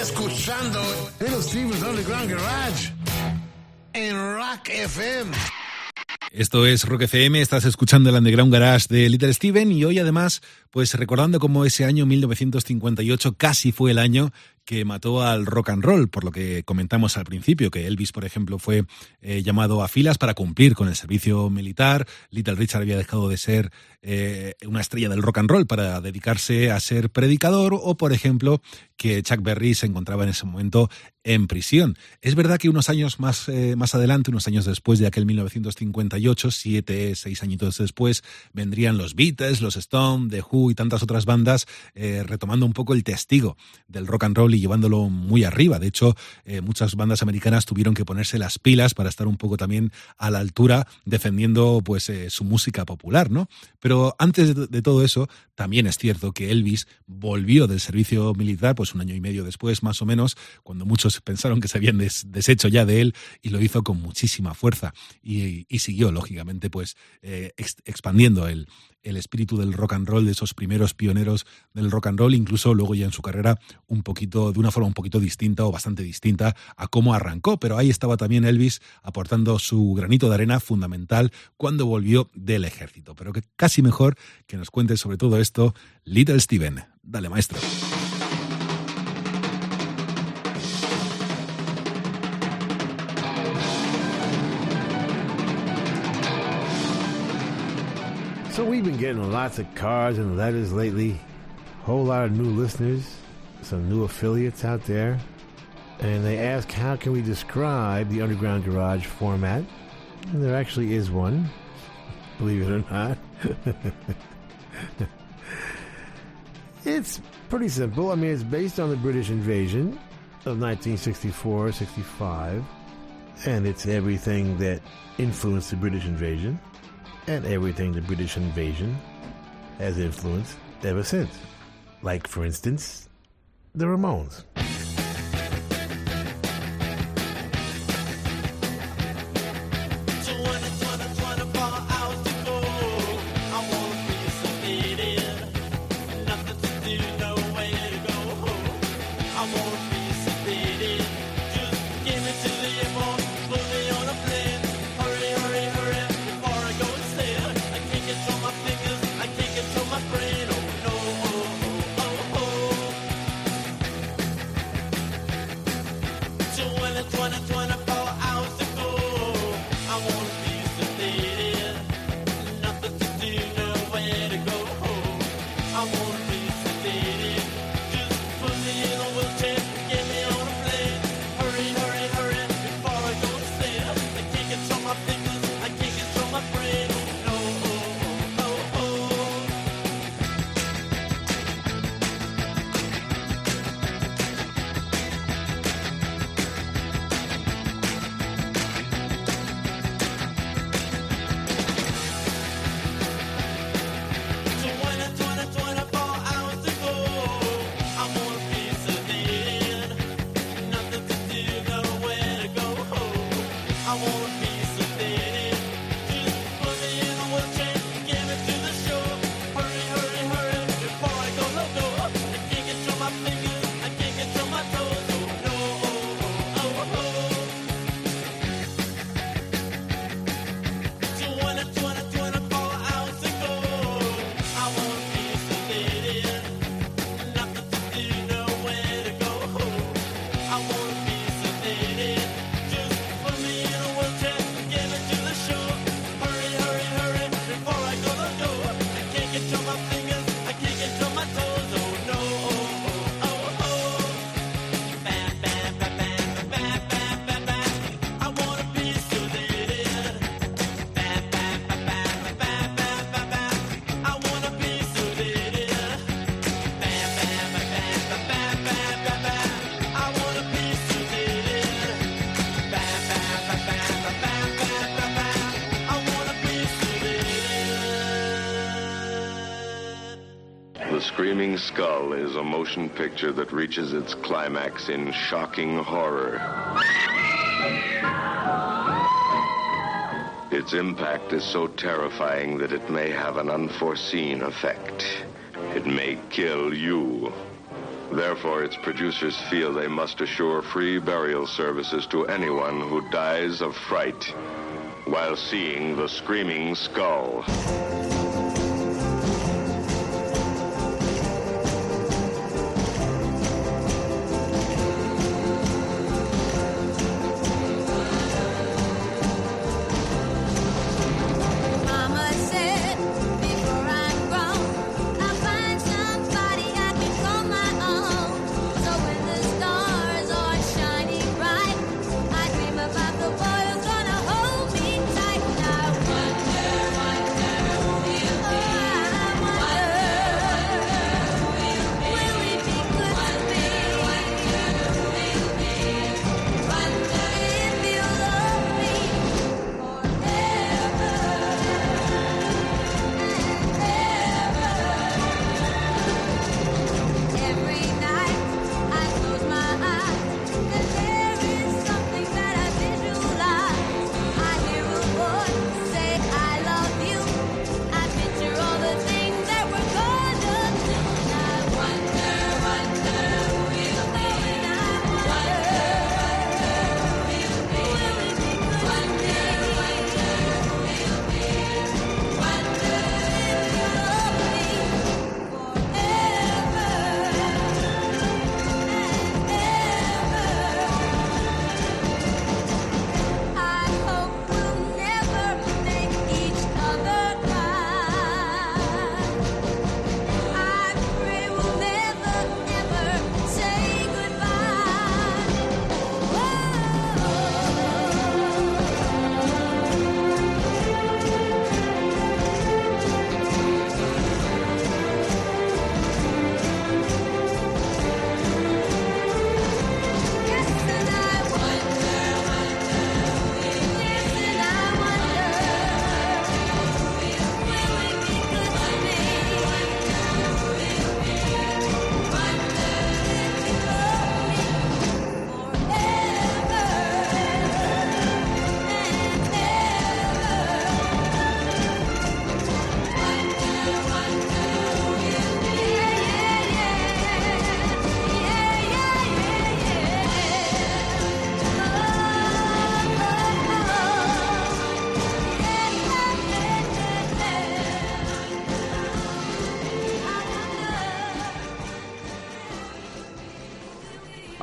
Escuchando Little Steven's Underground Garage en Rock FM. Esto es Rock FM, estás escuchando el Underground Garage de Little Steven y hoy además, pues recordando cómo ese año 1958 casi fue el año que mató al rock and roll, por lo que comentamos al principio, que Elvis, por ejemplo, fue eh, llamado a filas para cumplir con el servicio militar, Little Richard había dejado de ser eh, una estrella del rock and roll para dedicarse a ser predicador, o por ejemplo, que Chuck Berry se encontraba en ese momento en prisión. Es verdad que unos años más, eh, más adelante, unos años después de aquel 1958, siete, seis añitos después, vendrían los Beatles, los Stones, The Who y tantas otras bandas, eh, retomando un poco el testigo del rock and roll y llevándolo muy arriba. De hecho, eh, muchas bandas americanas tuvieron que ponerse las pilas para estar un poco también a la altura defendiendo pues su música popular, ¿no? Pero antes de, de todo eso, también es cierto que Elvis volvió del servicio militar, pues un año y medio después, más o menos, cuando muchos pensaron que se habían des- deshecho ya de él, y lo hizo con muchísima fuerza. Y, siguió, lógicamente, pues eh, ex- expandiendo el, el espíritu del rock and roll, de esos primeros pioneros del rock and roll, incluso luego ya en su carrera un poquito, de una forma un poquito distinta o bastante distinta a cómo arrancó. Pero ahí estaba también Elvis aportando su granito de arena fundamental cuando volvió del ejército. Pero que casi mejor que nos cuente sobre todo esto Little Steven. Dale, maestro. We've been getting lots of cards and letters lately. Whole lot of new listeners, some new affiliates out there. And they ask how can we describe the Underground Garage format? And there actually is one, believe it or not. [laughs] it's pretty simple. I mean, it's based on the British invasion of 1964 65. And it's everything that influenced the British invasion and everything the British invasion has influenced ever since. Like, for instance, the Ramones. motion picture that reaches its climax in shocking horror. Its impact is so terrifying that it may have an unforeseen effect. It may kill you. Therefore, its producers feel they must assure free burial services to anyone who dies of fright while seeing the screaming skull.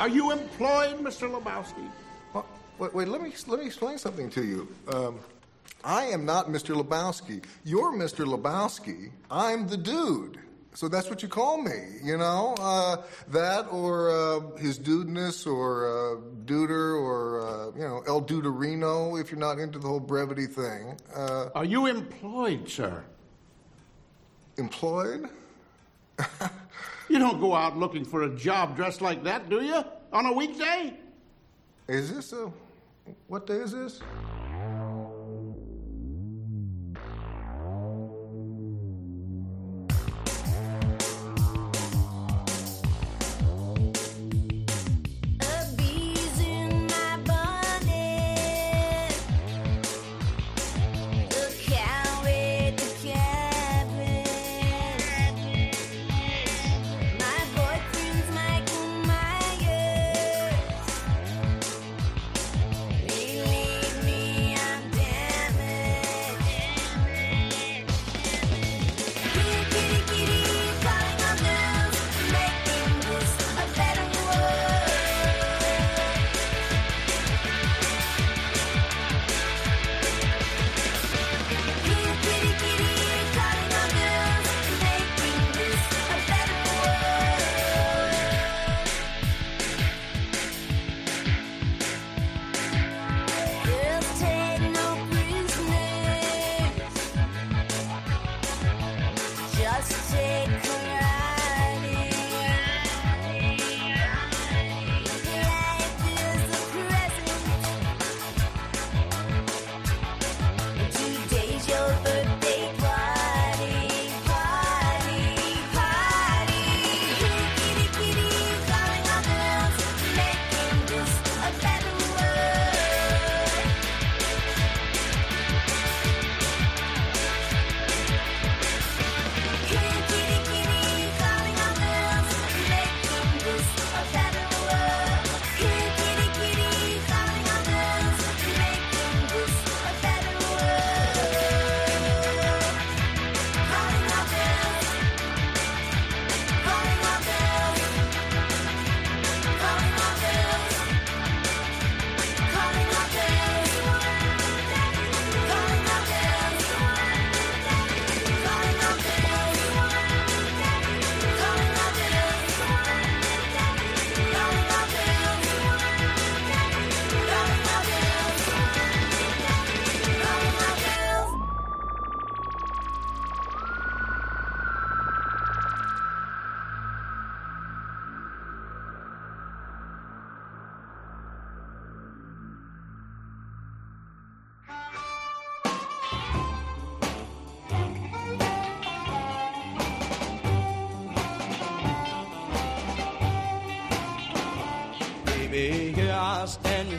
Are you employed, Mr. Lebowski? Well, wait, wait, let me let me explain something to you. Um, I am not Mr. Lebowski. You're Mr. Lebowski. I'm the dude. So that's what you call me, you know? Uh, that or uh, his dudeness or uh, duder or, uh, you know, El Duderino if you're not into the whole brevity thing. Uh, Are you employed, sir? Employed? [laughs] You don't go out looking for a job dressed like that, do you? On a weekday? Is this a. What day is this?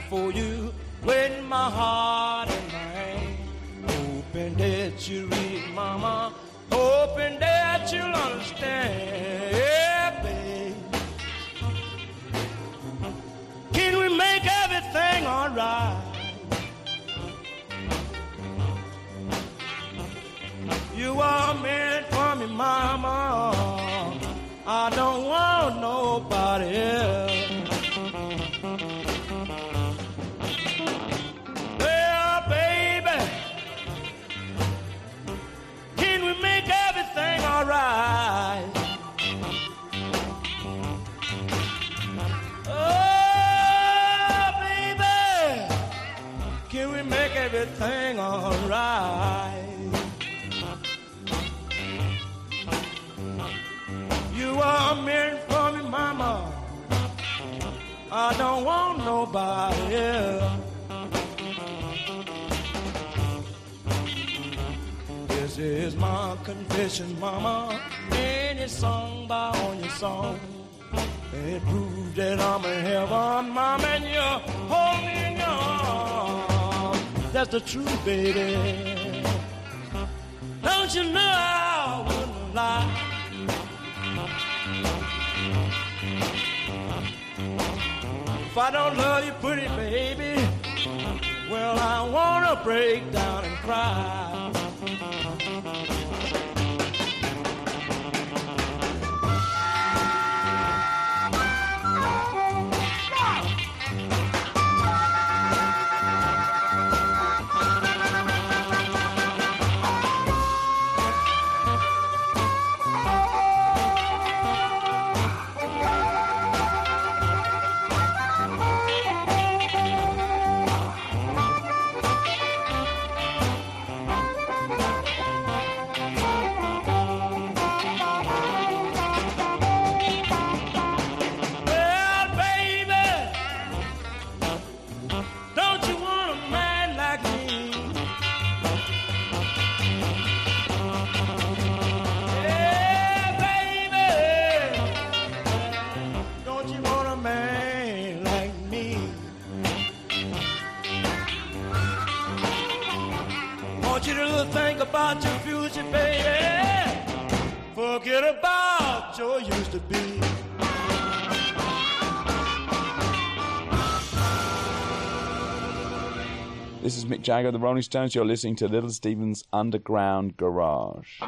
for you. When my heart and my hand opened at your hang on. that's the truth, baby. Don't you know I wouldn't lie? If I don't love you, pretty baby, well, I wanna break down and cry. Mick Jagger, The Rolling Stones. You're listening to Little Steven's Underground Garage.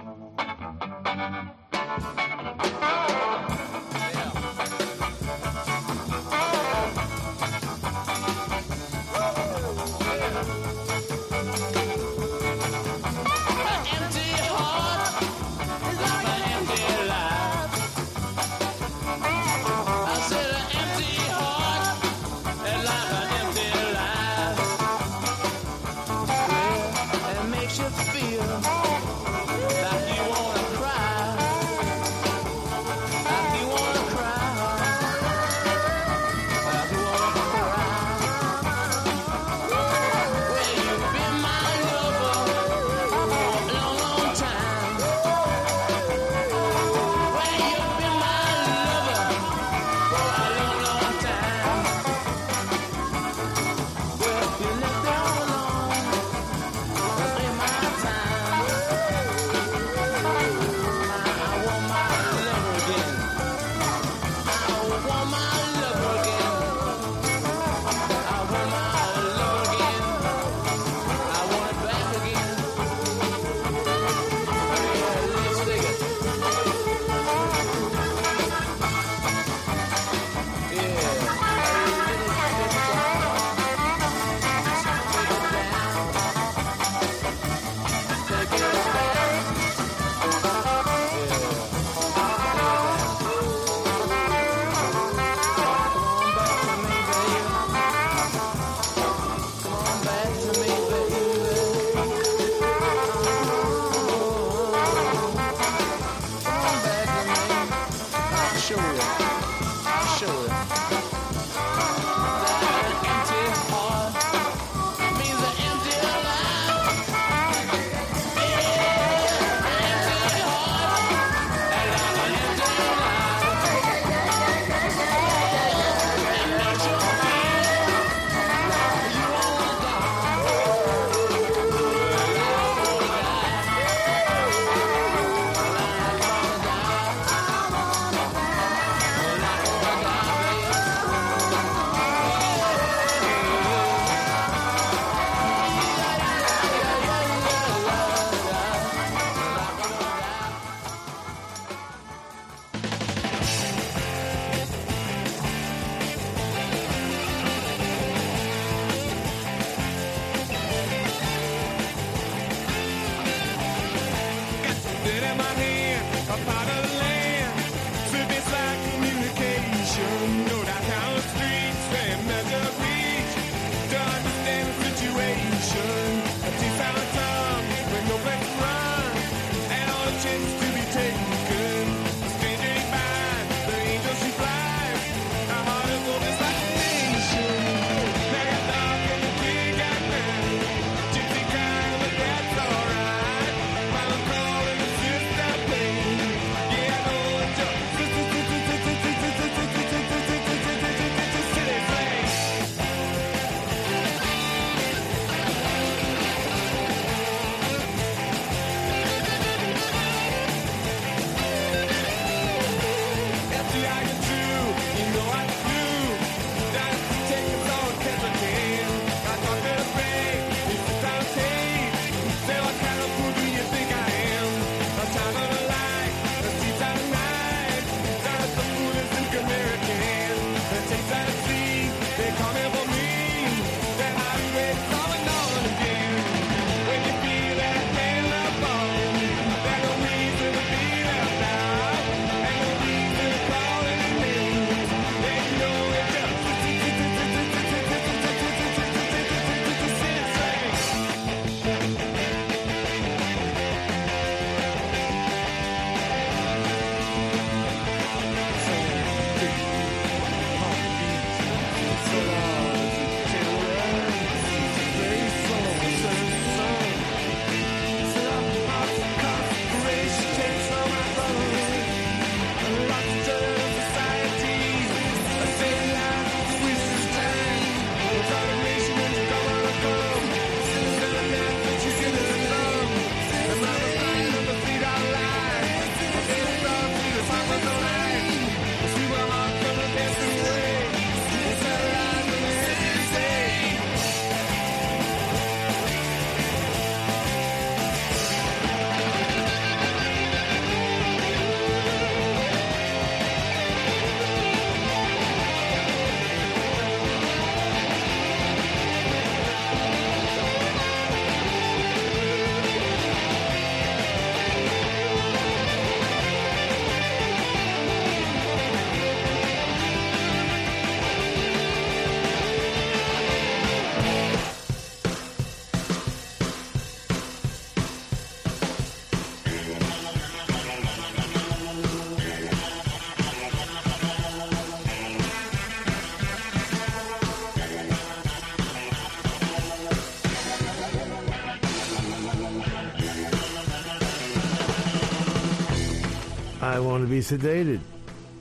I Want to Be Sedated.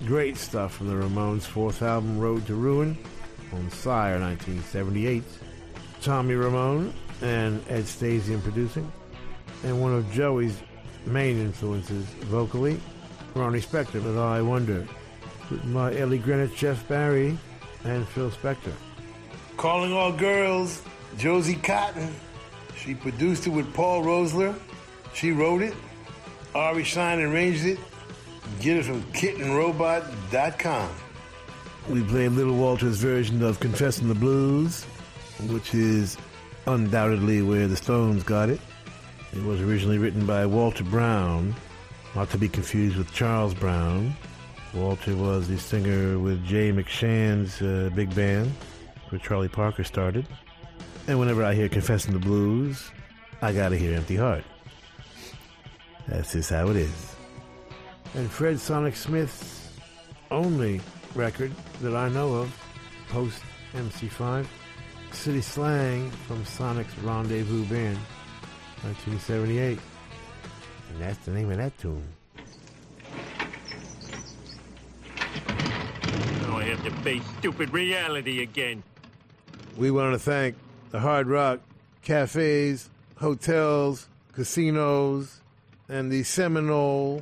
Great stuff from the Ramones' fourth album, Road to Ruin, on Sire 1978. Tommy Ramone and Ed Stasium producing. And one of Joey's main influences vocally, Ronnie Spector with I Wonder, written by Ellie Greenwich, Jeff Barry, and Phil Spector. Calling all girls, Josie Cotton. She produced it with Paul Roessler. She wrote it. Ari Shine arranged it. Get it from kittenrobot.com. We played Little Walter's version of Confessing the Blues, which is undoubtedly where the Stones got it. It was originally written by Walter Brown, not to be confused with Charles Brown. Walter was the singer with Jay McShann's uh, big band, where Charlie Parker started. And whenever I hear Confessing the Blues, I gotta hear Empty Heart. That's just how it is. And Fred Sonic Smith's only record that I know of, post MC5, City Slang from Sonic's Rendezvous Band, 1978. And that's the name of that tune. Now I have to face stupid reality again. We want to thank the Hard Rock cafes, hotels, casinos, and the Seminole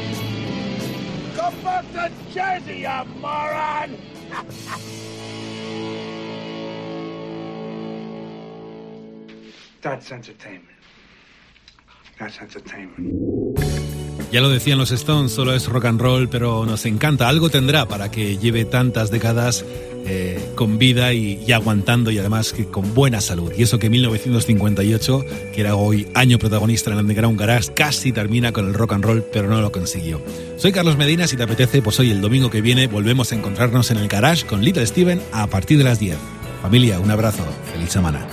Go back to Jersey, you moron! That's entertainment. That's entertainment. Ya lo decían los Stones, solo es rock and roll, pero nos encanta. Algo tendrá para que lleve tantas décadas eh, con vida y, aguantando y además que con buena salud. Y eso que 1958, que era hoy año protagonista en Underground Garage, casi termina con el rock and roll, pero no lo consiguió. Soy Carlos Medina, si te apetece, pues hoy el domingo que viene volvemos a encontrarnos en el Garage con Little Steven a partir de las 10. Familia, un abrazo, feliz semana.